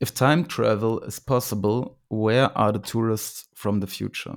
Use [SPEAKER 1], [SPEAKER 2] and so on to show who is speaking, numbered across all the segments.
[SPEAKER 1] If time travel is possible, where are the tourists from the future?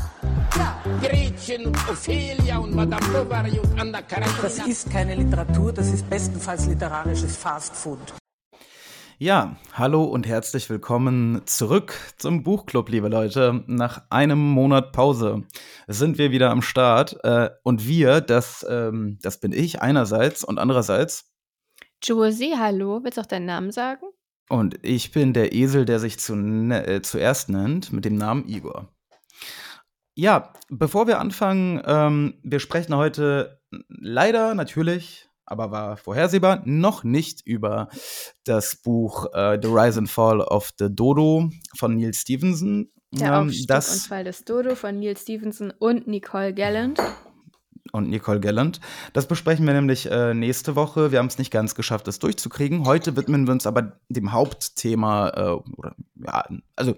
[SPEAKER 2] Gretchen und Ophelia und Madame Bovary und Anna Karenina.
[SPEAKER 3] Das ist keine Literatur, das ist bestenfalls literarisches Fastfood.
[SPEAKER 1] Ja, hallo und herzlich willkommen zurück zum Buchclub, liebe Leute. Nach einem Monat Pause sind wir wieder am Start. Äh, und wir, das, ähm, das bin ich einerseits und andererseits.
[SPEAKER 4] Josie, hallo, willst du auch deinen Namen sagen?
[SPEAKER 1] Und ich bin der Esel, der sich zu, ne- äh, zuerst nennt, mit dem Namen Igor. Ja, bevor wir anfangen, ähm, wir sprechen heute leider natürlich, aber war vorhersehbar, noch nicht über das Buch äh, The Rise and Fall of the Dodo von Neil Stevenson.
[SPEAKER 4] Der
[SPEAKER 1] Ähm,
[SPEAKER 4] Aufstieg und
[SPEAKER 1] das
[SPEAKER 4] Fall des Dodo von Neil Stevenson und Nicole Gallant.
[SPEAKER 1] und Nicole Gallant. Das besprechen wir nämlich äh, nächste Woche. Wir haben es nicht ganz geschafft, das durchzukriegen. Heute widmen wir uns aber dem Hauptthema, äh, oder ja, also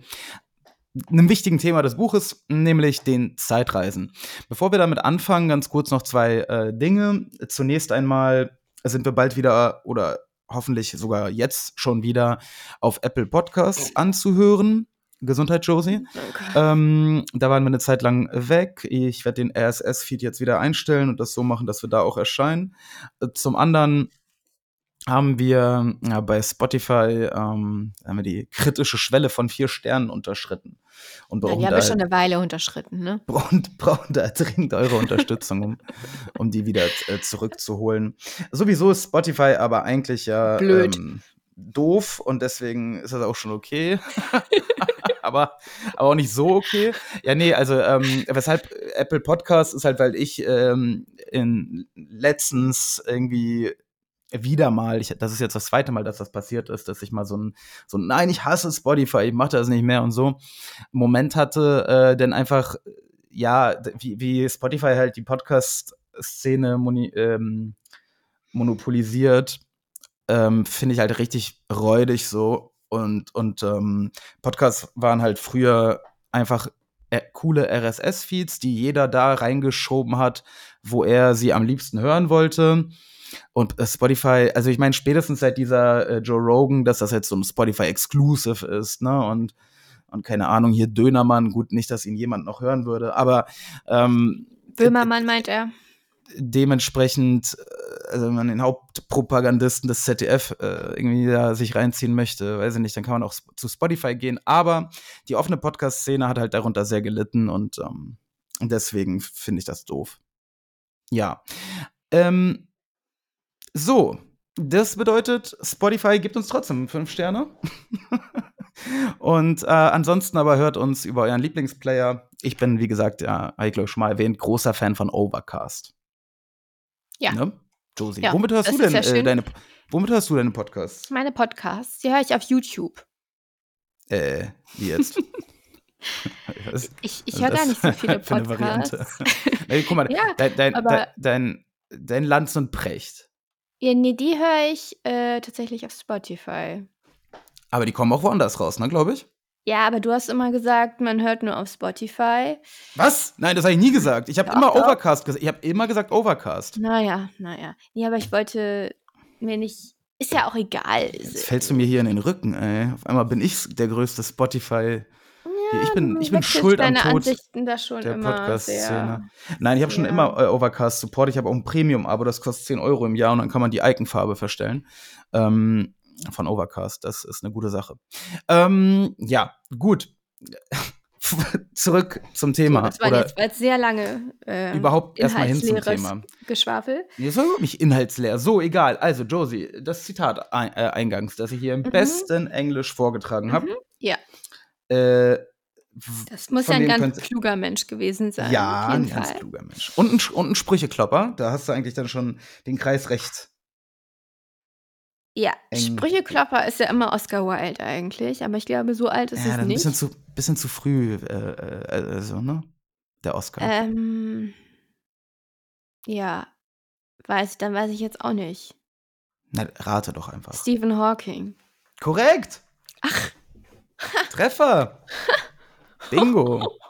[SPEAKER 1] einem wichtigen Thema des Buches, nämlich den Zeitreisen. Bevor wir damit anfangen, ganz kurz noch zwei äh, Dinge. Zunächst einmal sind wir bald wieder oder hoffentlich sogar jetzt schon wieder auf Apple Podcasts anzuhören. Gesundheit, Josie. Ähm, da waren wir eine Zeit lang weg. Ich werde den RSS-Feed jetzt wieder einstellen und das so machen, dass wir da auch erscheinen. Äh, Zum anderen haben wir ja, bei Spotify ähm, haben wir die kritische Schwelle von vier Sternen unterschritten. Und
[SPEAKER 4] Ja,
[SPEAKER 1] brauchen,
[SPEAKER 4] die haben wir schon eine Weile unterschritten, ne?
[SPEAKER 1] brauchen, brauchen da dringend eure Unterstützung, um, um die wieder äh, zurückzuholen. Sowieso ist Spotify aber eigentlich ja
[SPEAKER 4] Blöd.
[SPEAKER 1] Ähm, doof und deswegen ist das auch schon okay. aber, aber auch nicht so okay. Ja, nee, also ähm, weshalb Apple Podcast ist halt, weil ich ähm, in letztens irgendwie wieder mal, ich, das ist jetzt das zweite Mal, dass das passiert ist, dass ich mal so ein, so ein Nein, ich hasse Spotify, ich mache das nicht mehr und so Moment hatte, äh, denn einfach, ja, wie, wie Spotify halt die Podcast-Szene ähm, monopolisiert, ähm, finde ich halt richtig räudig so. Und, und ähm, Podcasts waren halt früher einfach äh, coole RSS-Feeds, die jeder da reingeschoben hat, wo er sie am liebsten hören wollte. Und äh, Spotify, also ich meine, spätestens seit dieser äh, Joe Rogan, dass das jetzt so ein Spotify-Exclusive ist, ne? Und, und keine Ahnung, hier Dönermann, gut, nicht, dass ihn jemand noch hören würde, aber ähm,
[SPEAKER 4] Böhmermann meint er.
[SPEAKER 1] dementsprechend, äh, also wenn man den Hauptpropagandisten des ZDF äh, irgendwie da sich reinziehen möchte, weiß ich nicht, dann kann man auch zu Spotify gehen. Aber die offene Podcast-Szene hat halt darunter sehr gelitten und ähm, deswegen finde ich das doof. Ja. Ähm, so, das bedeutet, Spotify gibt uns trotzdem fünf Sterne. Und äh, ansonsten aber hört uns über euren Lieblingsplayer. Ich bin, wie gesagt, ja, habe ich glaube ich schon mal erwähnt, großer Fan von Overcast.
[SPEAKER 4] Ja.
[SPEAKER 1] Ne? Josie,
[SPEAKER 4] Ja,
[SPEAKER 1] womit hörst du denn
[SPEAKER 4] ja
[SPEAKER 1] äh, deine womit hörst du deine Podcasts?
[SPEAKER 4] Meine Podcasts, die höre ich auf YouTube.
[SPEAKER 1] Äh, wie jetzt? Was?
[SPEAKER 4] Ich, ich
[SPEAKER 1] Was
[SPEAKER 4] höre
[SPEAKER 1] das
[SPEAKER 4] nicht so viele
[SPEAKER 1] für eine Variante?
[SPEAKER 4] Podcasts.
[SPEAKER 1] nee, guck mal,
[SPEAKER 4] Ja,
[SPEAKER 1] dein, dein, dein, dein Lanz und Precht.
[SPEAKER 4] Ja, nee, die höre ich äh, tatsächlich auf Spotify.
[SPEAKER 1] Aber die kommen auch woanders raus, ne, glaube ich.
[SPEAKER 4] Ja, aber du hast immer gesagt, man hört nur auf Spotify.
[SPEAKER 1] Was? Nein, das habe ich nie gesagt. Ich habe
[SPEAKER 4] Doch,
[SPEAKER 1] immer. Overcast gesagt. Ich habe immer gesagt Overcast.
[SPEAKER 4] Naja, naja. Nee, aber ich wollte mir nicht. Ist ja auch egal.
[SPEAKER 1] Jetzt fällst du mir hier in den Rücken, ey. Auf einmal bin ich der größte Spotify. ich bin, ich bin schuld am Tod
[SPEAKER 4] Ansichten da schon
[SPEAKER 1] der Podcast-Szene. Nein, ich habe schon
[SPEAKER 4] Ja.
[SPEAKER 1] immer äh, Overcast Support. Ich habe auch ein Premium-Abo, das kostet 10 Euro im Jahr und dann kann man die Icon-Farbe verstellen. Ähm, von Overcast. Das ist eine gute Sache. Ähm, ja, gut. Zurück zum Thema.
[SPEAKER 4] So, das war
[SPEAKER 1] Oder
[SPEAKER 4] jetzt bald sehr lange äh,
[SPEAKER 1] überhaupt erstmal hin zum Thema.
[SPEAKER 4] Geschwafel.
[SPEAKER 1] Das war nicht inhaltsleer. So, egal. Also, Josie, das Zitat ein, äh, eingangs, das ich hier im
[SPEAKER 4] Mhm.
[SPEAKER 1] besten Englisch vorgetragen habe.
[SPEAKER 4] Ja,
[SPEAKER 1] Äh,
[SPEAKER 4] das muss ja ein ganz kluger Mensch gewesen sein.
[SPEAKER 1] ja, ein
[SPEAKER 4] jeden
[SPEAKER 1] ganz
[SPEAKER 4] Fall.
[SPEAKER 1] kluger Mensch. Und ein, und ein Sprücheklopper. Da hast du eigentlich dann schon den Kreis recht
[SPEAKER 4] Ja,
[SPEAKER 1] eng.
[SPEAKER 4] Sprücheklopper ist ja immer Oscar Wilde eigentlich, aber ich glaube, so alt ist
[SPEAKER 1] Ja,
[SPEAKER 4] es
[SPEAKER 1] ist ein
[SPEAKER 4] nicht.
[SPEAKER 1] bisschen zu, bisschen zu früh, äh, äh, also, ne? Der Oscar.
[SPEAKER 4] Ähm, ja, weiß, dann weiß ich jetzt auch nicht.
[SPEAKER 1] Na, rate doch einfach.
[SPEAKER 4] Stephen Hawking.
[SPEAKER 1] Korrekt!
[SPEAKER 4] Ach.
[SPEAKER 1] Treffer! Bingo!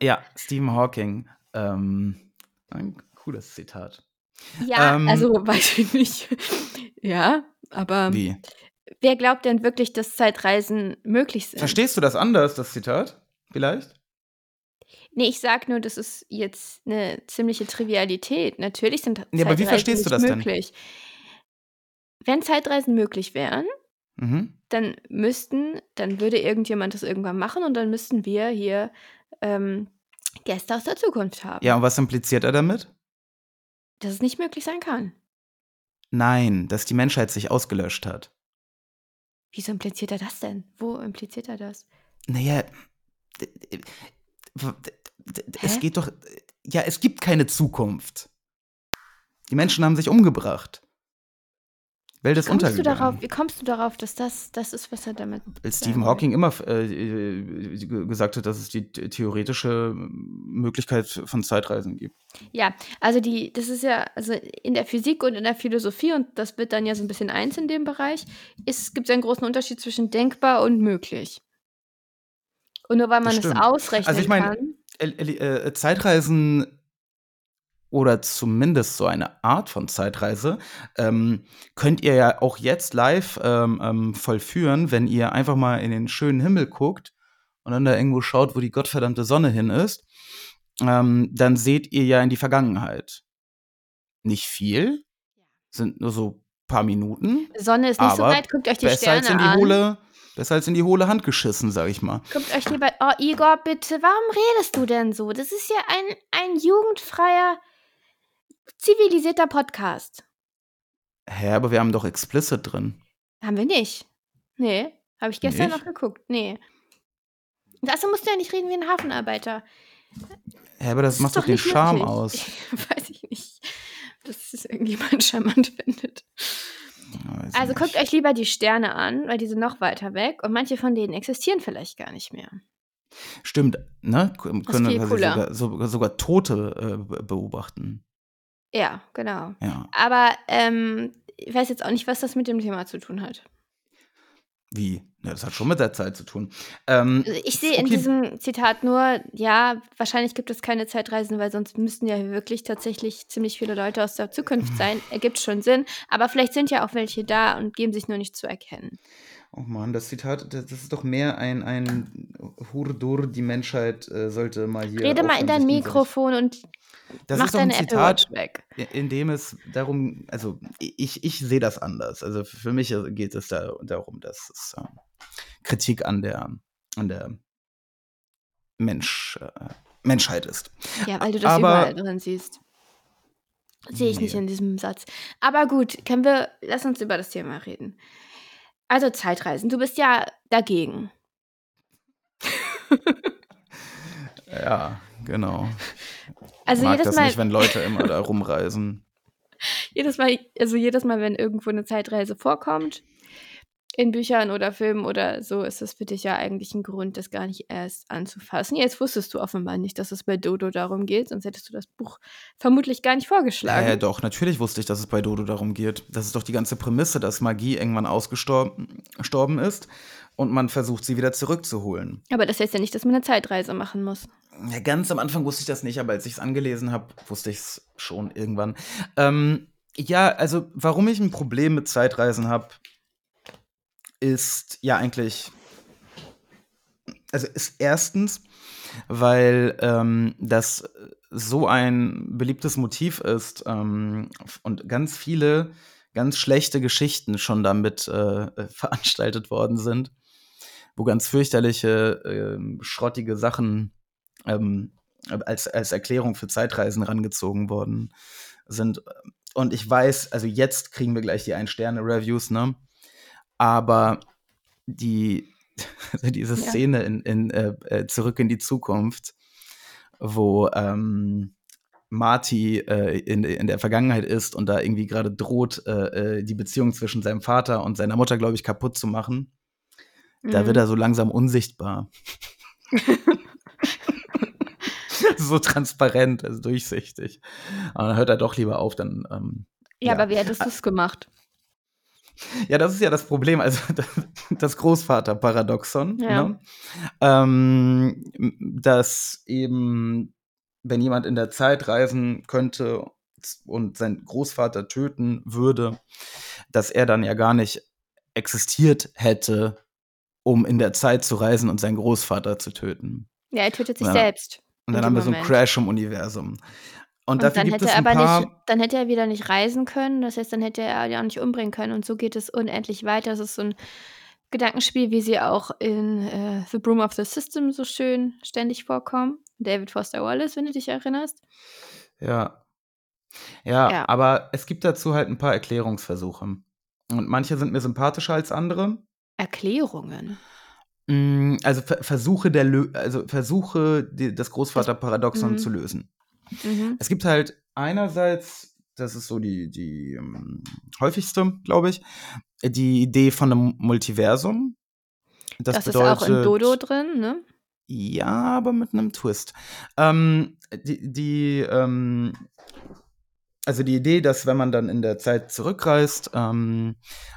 [SPEAKER 1] Ja, Stephen Hawking. Ähm, ein cooles Zitat.
[SPEAKER 4] Ja,
[SPEAKER 1] Ähm,
[SPEAKER 4] also weiß ich nicht. ja, aber
[SPEAKER 1] Wie?
[SPEAKER 4] wer glaubt denn wirklich, dass Zeitreisen möglich sind?
[SPEAKER 1] Verstehst du das anders, das Zitat? Vielleicht?
[SPEAKER 4] Nee, ich sag nur, das ist jetzt eine ziemliche Trivialität. Natürlich sind
[SPEAKER 1] Ja, aber wie
[SPEAKER 4] Zeitreisen
[SPEAKER 1] verstehst du das denn?
[SPEAKER 4] möglich. Wenn Zeitreisen möglich wären,
[SPEAKER 1] Mhm.
[SPEAKER 4] dann müssten, dann würde irgendjemand das irgendwann machen und dann müssten wir hier ähm, Gäste aus der Zukunft haben.
[SPEAKER 1] Ja, und was impliziert er damit?
[SPEAKER 4] Dass es nicht möglich sein kann.
[SPEAKER 1] Nein, dass die Menschheit sich ausgelöscht hat.
[SPEAKER 4] Wieso impliziert er das denn? Wo impliziert er das?
[SPEAKER 1] Naja, es
[SPEAKER 4] Hä?
[SPEAKER 1] geht doch. Ja, es gibt keine Zukunft. Die Menschen haben sich umgebracht. Welt ist
[SPEAKER 4] Kommst darauf, wie kommst du darauf, dass das das ist, was er damit
[SPEAKER 1] Weil Stephen? Hawking immer äh, äh, ge- gesagt hat, dass es die theoretische Möglichkeit von Zeitreisen gibt.
[SPEAKER 4] Ja, also die, das ist ja, also in der Physik und in der Philosophie, und das wird dann ja so ein bisschen eins in dem Bereich, gibt es einen großen Unterschied zwischen denkbar und möglich. Und nur weil man es ausrechnen
[SPEAKER 1] Also ich meine,
[SPEAKER 4] kann.
[SPEAKER 1] äh, Zeitreisen oder zumindest so eine Art von Zeitreise ähm, könnt ihr ja auch jetzt live ähm, ähm, vollführen, wenn ihr einfach mal in den schönen Himmel guckt und dann da irgendwo schaut, wo die gottverdammte Sonne hin ist. Ähm, dann seht ihr ja in die Vergangenheit. Nicht viel, sind nur so ein paar Minuten.
[SPEAKER 4] Sonne ist nicht so weit, guckt euch die
[SPEAKER 1] Besser
[SPEAKER 4] Sterne
[SPEAKER 1] als in die
[SPEAKER 4] an.
[SPEAKER 1] hohle, besser als in die hohle Hand geschissen, sag ich mal.
[SPEAKER 4] Guckt euch lieber. Oh, Igor, bitte, warum redest du denn so? Das ist ja ein, ein jugendfreier, zivilisierter Podcast.
[SPEAKER 1] Hä, aber wir haben doch explicit drin.
[SPEAKER 4] Haben wir nicht. Nee, habe ich gestern
[SPEAKER 1] Nicht?
[SPEAKER 4] noch geguckt. Nee. Dazu musst du ja nicht reden wie ein Hafenarbeiter.
[SPEAKER 1] Hä, aber das,
[SPEAKER 4] ist
[SPEAKER 1] macht doch den
[SPEAKER 4] nicht
[SPEAKER 1] Charme
[SPEAKER 4] möglich.
[SPEAKER 1] aus.
[SPEAKER 4] Weiß ich nicht, dass es irgendjemand charmant findet.
[SPEAKER 1] Weiß
[SPEAKER 4] Also
[SPEAKER 1] ich
[SPEAKER 4] guckt
[SPEAKER 1] nicht.
[SPEAKER 4] euch lieber die Sterne an, weil die sind noch weiter weg und manche von denen existieren vielleicht gar nicht mehr.
[SPEAKER 1] Stimmt, ne? Können
[SPEAKER 4] Das
[SPEAKER 1] sogar, sogar, sogar Tote äh, be- beobachten.
[SPEAKER 4] Ja, genau.
[SPEAKER 1] Ja.
[SPEAKER 4] Aber ähm, ich weiß jetzt auch nicht, was das mit dem Thema zu tun hat.
[SPEAKER 1] Wie? Ja, das hat schon mit der Zeit zu tun. Ähm,
[SPEAKER 4] Also ich sehe in
[SPEAKER 1] okay.
[SPEAKER 4] diesem Zitat nur, ja, wahrscheinlich gibt es keine Zeitreisen, weil sonst müssten ja wirklich tatsächlich ziemlich viele Leute aus der Zukunft sein. Ergibt schon Sinn. Aber vielleicht sind ja auch welche da und geben sich nur nicht zu erkennen.
[SPEAKER 1] Oh Mann, das Zitat, das, das ist doch mehr ein, ein Hurdur, die Menschheit äh, sollte mal hier.
[SPEAKER 4] Rede mal in dein Mikrofon und
[SPEAKER 1] Das
[SPEAKER 4] mach
[SPEAKER 1] ist doch ein Zitat,
[SPEAKER 4] weg.
[SPEAKER 1] in dem es darum, also ich, ich sehe das anders. Also für mich geht es da, darum, dass es äh, Kritik an der, an der Mensch, äh, Menschheit ist.
[SPEAKER 4] Ja, weil du das
[SPEAKER 1] Aber-
[SPEAKER 4] überall drin siehst. Sehe ich nicht
[SPEAKER 1] Nee.
[SPEAKER 4] in diesem Satz. Aber gut, können wir, lass uns über das Thema reden. Also Zeitreisen, du bist ja dagegen.
[SPEAKER 1] Ja, genau.
[SPEAKER 4] Also
[SPEAKER 1] mag
[SPEAKER 4] jedes
[SPEAKER 1] das
[SPEAKER 4] Mal,
[SPEAKER 1] nicht, wenn Leute immer da rumreisen.
[SPEAKER 4] jedes Mal, also jedes Mal, wenn irgendwo eine Zeitreise vorkommt, in Büchern oder Filmen oder so, ist das für dich ja eigentlich ein Grund, das gar nicht erst anzufassen. Jetzt wusstest du offenbar nicht, dass es bei Dodo darum geht, sonst hättest du das Buch vermutlich gar nicht vorgeschlagen.
[SPEAKER 1] Äh, doch, natürlich wusste ich, dass es bei Dodo darum geht. Das ist doch die ganze Prämisse, dass Magie irgendwann ausgestorben gestorben ist und man versucht, sie wieder zurückzuholen.
[SPEAKER 4] Aber das heißt ja nicht, dass man eine Zeitreise machen muss.
[SPEAKER 1] Ja, ganz am Anfang wusste ich das nicht, aber als ich es angelesen habe, wusste ich es schon irgendwann. Ähm, ja, also warum ich ein Problem mit Zeitreisen habe, ist ja eigentlich, also ist erstens, weil ähm, das so ein beliebtes Motiv ist ähm, und ganz viele ganz schlechte Geschichten schon damit äh, veranstaltet worden sind, wo ganz fürchterliche, ähm, schrottige Sachen ähm, als, als Erklärung für Zeitreisen rangezogen worden sind. Und ich weiß, also jetzt kriegen wir gleich die Ein-Sterne-Reviews, ne? Aber die, also diese
[SPEAKER 4] Ja.
[SPEAKER 1] Szene in, in äh, äh, Zurück in die Zukunft, wo ähm, Marty äh, in, in der Vergangenheit ist und da irgendwie gerade droht, äh, äh die Beziehung zwischen seinem Vater und seiner Mutter, glaube ich, kaputt zu machen. Mhm. Da wird mhm. er so langsam unsichtbar. so transparent, also durchsichtig. Aber dann hört er doch lieber auf, dann. Ähm,
[SPEAKER 4] ja, ja, aber wie hättest du es gemacht?
[SPEAKER 1] Ja, das ist ja das Problem, also das Großvater-Paradoxon. Ja. Ne? Ähm, dass eben, wenn jemand in der Zeit reisen könnte und seinen Großvater töten würde, dass er dann ja gar nicht existiert hätte, um in der Zeit zu reisen und seinen Großvater zu töten.
[SPEAKER 4] Ja, er tötet sich ja. selbst.
[SPEAKER 1] Und dann haben wir so einen Crash im Universum. Und, und dafür
[SPEAKER 4] dann
[SPEAKER 1] gibt
[SPEAKER 4] hätte
[SPEAKER 1] es
[SPEAKER 4] er aber
[SPEAKER 1] paar
[SPEAKER 4] nicht, dann hätte er wieder nicht reisen können. Das heißt, dann hätte er ja auch nicht umbringen können. Und so geht es unendlich weiter. Das ist so ein Gedankenspiel, wie sie auch in äh, The Broom of the System so schön ständig vorkommen. David Foster Wallace, wenn du dich erinnerst.
[SPEAKER 1] Ja. Ja,
[SPEAKER 4] Ja.
[SPEAKER 1] aber es gibt dazu halt ein paar Erklärungsversuche. Und manche sind mir sympathischer als andere.
[SPEAKER 4] Erklärungen.
[SPEAKER 1] Mm, also Ver Versuche der Lö also Versuche, das Großvaterparadoxon
[SPEAKER 4] Mhm.
[SPEAKER 1] zu lösen.
[SPEAKER 4] Mhm.
[SPEAKER 1] Es gibt halt einerseits, das ist so die, die ähm, häufigste, glaube ich, die Idee von einem Multiversum. Das,
[SPEAKER 4] Das ist auch in Dodo
[SPEAKER 1] bedeutet,
[SPEAKER 4] drin, ne?
[SPEAKER 1] ja, aber mit einem Twist. Ähm, die, die, ähm, also die Idee, dass wenn man dann in der Zeit zurückreist, ähm,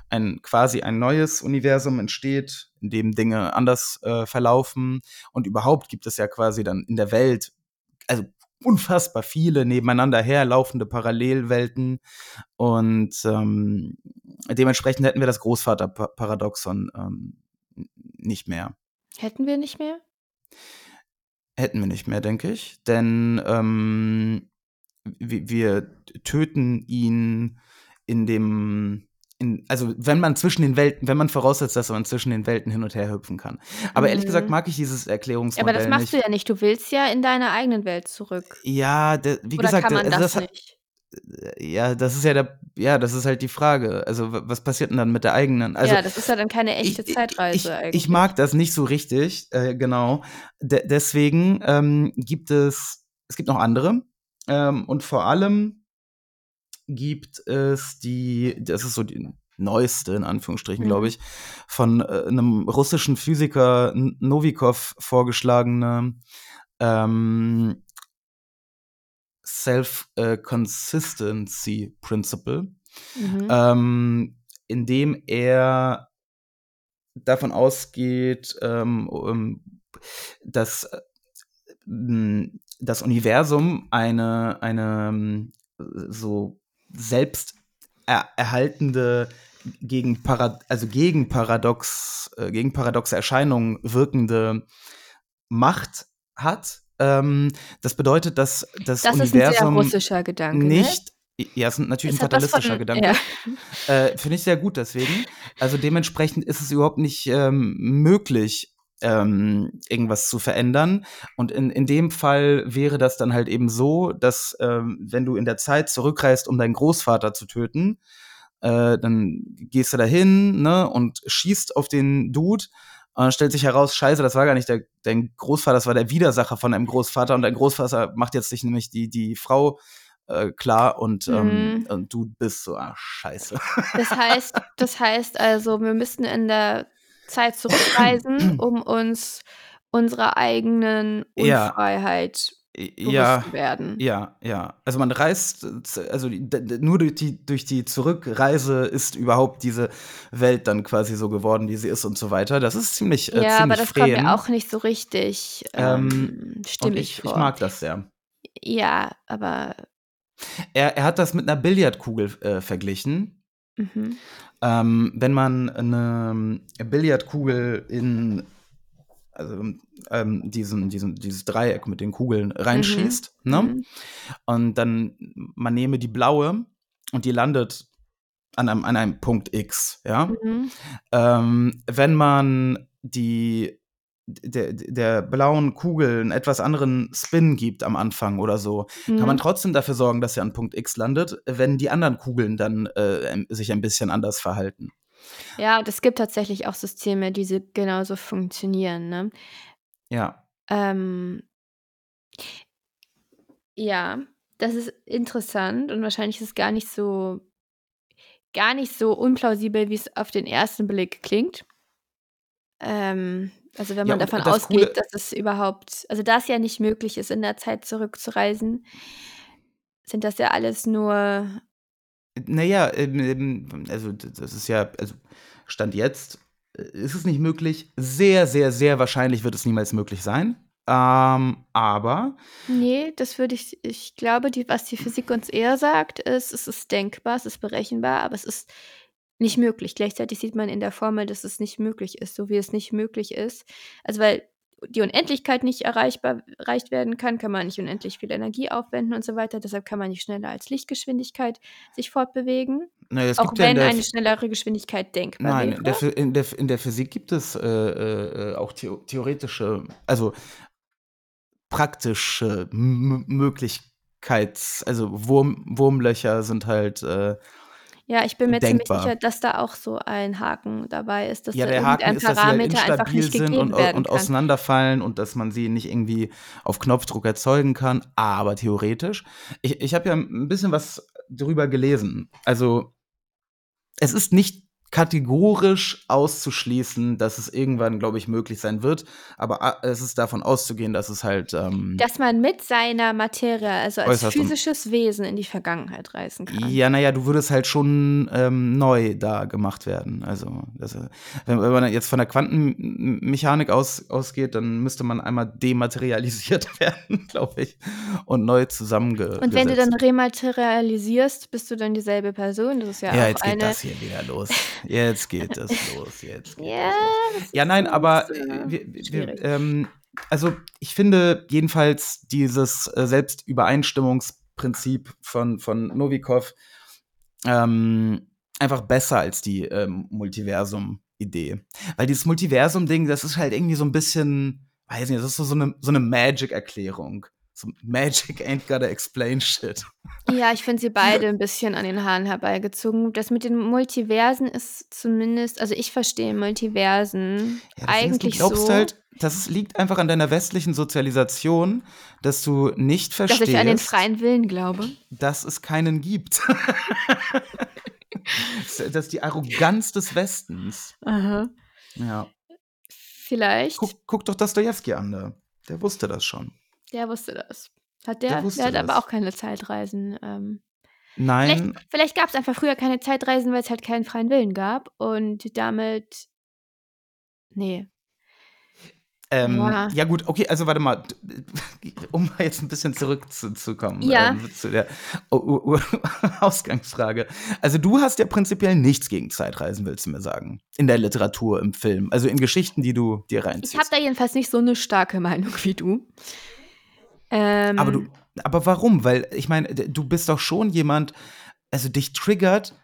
[SPEAKER 1] ein quasi ein neues Universum entsteht, in dem Dinge anders äh, verlaufen und überhaupt gibt es ja quasi dann in der Welt, also unfassbar viele nebeneinander herlaufende Parallelwelten und ähm, dementsprechend hätten wir das Großvaterparadoxon ähm, nicht mehr.
[SPEAKER 4] Hätten wir nicht mehr?
[SPEAKER 1] Hätten wir nicht mehr, denke ich, denn ähm, wir, wir töten ihn in dem in, also wenn man zwischen den Welten, wenn man voraussetzt, dass man zwischen den Welten hin und her hüpfen kann. Aber ehrlich gesagt
[SPEAKER 4] Mhm.
[SPEAKER 1] mag ich dieses Erklärungsmodell
[SPEAKER 4] aber das machst
[SPEAKER 1] nicht.
[SPEAKER 4] du ja nicht. Du willst ja in deine eigenen Welt zurück.
[SPEAKER 1] Ja, de, wie
[SPEAKER 4] Oder
[SPEAKER 1] gesagt,
[SPEAKER 4] kann man
[SPEAKER 1] also
[SPEAKER 4] das
[SPEAKER 1] das
[SPEAKER 4] nicht?
[SPEAKER 1] ja, das ist ja der, ja, das ist halt die Frage. Also was passiert denn dann mit der eigenen? Also
[SPEAKER 4] Ja, das ist ja dann keine
[SPEAKER 1] ich,
[SPEAKER 4] echte
[SPEAKER 1] ich, ich,
[SPEAKER 4] Zeitreise
[SPEAKER 1] ich
[SPEAKER 4] eigentlich.
[SPEAKER 1] mag das nicht so richtig, äh, genau. De deswegen ähm, gibt es, es gibt noch andere ähm, und vor allem gibt es die, das ist so die neueste, in Anführungsstrichen, glaube
[SPEAKER 4] Mhm.
[SPEAKER 1] ich, von äh, einem russischen Physiker Novikov vorgeschlagene ähm, Self-Consistency Principle,
[SPEAKER 4] Mhm.
[SPEAKER 1] ähm, in dem er davon ausgeht, ähm, dass äh, das Universum eine, eine ähm, so selbst er erhaltende gegen Parad also gegen Paradox äh, gegen paradoxe Erscheinungen wirkende Macht hat. Ähm, das bedeutet, dass das,
[SPEAKER 4] Das ist ein sehr
[SPEAKER 1] Universum
[SPEAKER 4] russischer Gedanke, ne?
[SPEAKER 1] nicht ja, es ist natürlich
[SPEAKER 4] Es
[SPEAKER 1] ein fatalistischer
[SPEAKER 4] von,
[SPEAKER 1] Gedanke.
[SPEAKER 4] ja.
[SPEAKER 1] Äh, Finde ich sehr gut deswegen. Also dementsprechend ist es überhaupt nicht ähm, möglich, ähm, irgendwas zu verändern. Und in, in dem Fall wäre das dann halt eben so, dass ähm, wenn du in der Zeit zurückreist, um deinen Großvater zu töten, äh, dann gehst du dahin ne, und schießt auf den Dude. Und dann stellt sich heraus, scheiße, das war gar nicht der, dein Großvater, das war der Widersacher von deinem Großvater. Und dein Großvater macht jetzt sich nämlich die, die Frau äh, klar und, ähm,
[SPEAKER 4] Mhm.
[SPEAKER 1] und du bist so, ah, scheiße.
[SPEAKER 4] Das heißt, das heißt also, wir müssten in der Zeit zurückreisen, um uns unserer eigenen. Unfreiheit bewusst
[SPEAKER 1] Ja,
[SPEAKER 4] zu werden.
[SPEAKER 1] ja, ja. Also man reist, also nur durch die, durch die Zurückreise ist überhaupt diese Welt dann quasi so geworden, wie sie ist und so weiter. Das ist ziemlich, äh,
[SPEAKER 4] Ja, aber
[SPEAKER 1] ziemlich
[SPEAKER 4] das kommt
[SPEAKER 1] freien.
[SPEAKER 4] mir auch nicht so richtig
[SPEAKER 1] Ähm,
[SPEAKER 4] ähm,
[SPEAKER 1] Und
[SPEAKER 4] stimmig
[SPEAKER 1] ich, ich
[SPEAKER 4] vor.
[SPEAKER 1] mag das sehr.
[SPEAKER 4] Ja, aber
[SPEAKER 1] Er, er hat das mit einer Billardkugel äh, verglichen.
[SPEAKER 4] mhm.
[SPEAKER 1] Ähm, wenn man eine Billardkugel in also ähm, diesen, diesen, dieses Dreieck mit den Kugeln reinschießt, ne?
[SPEAKER 4] Mhm.
[SPEAKER 1] Und dann man nehme die blaue und die landet an einem, an einem Punkt X, ja.
[SPEAKER 4] Mhm.
[SPEAKER 1] Ähm, wenn man die der, der blauen Kugel einen etwas anderen Spin gibt am Anfang oder so, kann man
[SPEAKER 4] Mhm.
[SPEAKER 1] trotzdem dafür sorgen, dass sie an Punkt X landet, wenn die anderen Kugeln dann äh, sich ein bisschen anders verhalten.
[SPEAKER 4] Ja, und es gibt tatsächlich auch Systeme, die so genauso funktionieren, ne?
[SPEAKER 1] Ja.
[SPEAKER 4] Ähm, ja, das ist interessant und wahrscheinlich ist es gar nicht so gar nicht so unplausibel, wie es auf den ersten Blick klingt. Ähm, also wenn
[SPEAKER 1] Ja,
[SPEAKER 4] man
[SPEAKER 1] und
[SPEAKER 4] davon
[SPEAKER 1] das
[SPEAKER 4] ausgeht,
[SPEAKER 1] Coole
[SPEAKER 4] dass es überhaupt also da es ja nicht möglich ist, in der Zeit zurückzureisen, sind das ja alles nur
[SPEAKER 1] Naja, ähm, ähm, also das ist ja also Stand jetzt, äh, ist es nicht möglich. Sehr, sehr, sehr wahrscheinlich wird es niemals möglich sein. Ähm, aber
[SPEAKER 4] Ne, das würde ich ich glaube, die was die Physik uns eher sagt, ist, es ist denkbar, es ist berechenbar, aber es ist nicht möglich. Gleichzeitig sieht man in der Formel, dass es nicht möglich ist, so wie es nicht möglich ist also, weil die Unendlichkeit nicht erreichbar erreicht werden kann, kann man nicht unendlich viel Energie aufwenden und so weiter. Deshalb kann man nicht schneller als Lichtgeschwindigkeit sich fortbewegen,
[SPEAKER 1] na ja, es
[SPEAKER 4] auch
[SPEAKER 1] ja
[SPEAKER 4] wenn
[SPEAKER 1] der
[SPEAKER 4] eine schnellere Geschwindigkeit denkbar
[SPEAKER 1] Nein, in der
[SPEAKER 4] wäre.
[SPEAKER 1] Phy in in der Physik gibt es, äh, äh, äh, auch theo theoretische also praktische M Möglichkeits also Wurm Wurmlöcher sind halt, äh,
[SPEAKER 4] Ja, ich bin mir ziemlich
[SPEAKER 1] denkbar.
[SPEAKER 4] sicher, dass da auch so ein Haken dabei ist, dass
[SPEAKER 1] Ja, der Haken ist, dass sie halt
[SPEAKER 4] Parameter einfach
[SPEAKER 1] instabil
[SPEAKER 4] nicht
[SPEAKER 1] sind und und auseinanderfallen und dass man sie nicht irgendwie auf Knopfdruck erzeugen kann, aber theoretisch ich ich habe ja 'n bisschen was drüber gelesen. Also, es ist nicht kategorisch auszuschließen, dass es irgendwann, glaube ich, möglich sein wird, aber a es ist davon auszugehen, dass es halt, ähm
[SPEAKER 4] Dass man mit seiner Materie, also als physisches Wesen in die Vergangenheit reisen kann.
[SPEAKER 1] Ja, na ja, du würdest halt schon, ähm, neu da gemacht werden. Also, das, wenn man jetzt von der Quantenmechanik aus ausgeht, dann müsste man einmal dematerialisiert werden, glaube ich, und neu zusammenge
[SPEAKER 4] Und wenn du dann rematerialisierst, bist du dann dieselbe Person? Das ist ja
[SPEAKER 1] Ja,
[SPEAKER 4] auch
[SPEAKER 1] jetzt geht
[SPEAKER 4] eine
[SPEAKER 1] das hier wieder los. Jetzt geht das los, jetzt geht
[SPEAKER 4] Ja,
[SPEAKER 1] das Ja, nein, aber, wir wir ähm, also, ich finde jedenfalls dieses, äh, Selbstübereinstimmungsprinzip von von Novikov, ähm, einfach besser als die, ähm, Multiversum-Idee. Weil dieses Multiversum-Ding, das ist halt irgendwie so 'n bisschen weiß nicht, das ist so so 'ne so 'ne Magic-Erklärung. So Magic ain't gotta explain shit.
[SPEAKER 4] Ja, ich finde sie beide 'n bisschen an den Haaren herbeigezogen. Das mit den Multiversen ist zumindest also, ich verstehe Multiversen
[SPEAKER 1] Ja, Ding ist, du
[SPEAKER 4] eigentlich
[SPEAKER 1] glaubst
[SPEAKER 4] so
[SPEAKER 1] halt das liegt einfach an deiner westlichen Sozialisation, dass du nicht
[SPEAKER 4] dass ich an den
[SPEAKER 1] verstehst
[SPEAKER 4] freien Willen glaube.
[SPEAKER 1] dass es keinen gibt. Das ist die Arroganz des Westens.
[SPEAKER 4] Aha.
[SPEAKER 1] Ja.
[SPEAKER 4] Vielleicht.
[SPEAKER 1] Guck guck doch Dostojewski an. Der wusste das schon.
[SPEAKER 4] Der wusste das. Hat
[SPEAKER 1] Der
[SPEAKER 4] der? Der hat aber
[SPEAKER 1] das.
[SPEAKER 4] auch keine Zeitreisen, ähm
[SPEAKER 1] Nein.
[SPEAKER 4] Vielleicht vielleicht gab's einfach früher keine Zeitreisen, weil's halt keinen freien Willen gab und damit ne.
[SPEAKER 1] Ähm,
[SPEAKER 4] Ja.
[SPEAKER 1] ja gut, okay, also warte mal, um mal jetzt 'n bisschen zurückzukommen,
[SPEAKER 4] Ja.
[SPEAKER 1] ähm, zu der U U Ausgangsfrage. Also, du hast ja prinzipiell nichts gegen Zeitreisen, willst du mir sagen? In der Literatur, im Film, also in Geschichten, die du dir
[SPEAKER 4] Ich habe
[SPEAKER 1] reinziehst.
[SPEAKER 4] da jedenfalls nicht so 'ne starke Meinung wie du. Ähm
[SPEAKER 1] Aber du aber warum? Weil ich meine, du bist doch schon jemand also, dich triggert,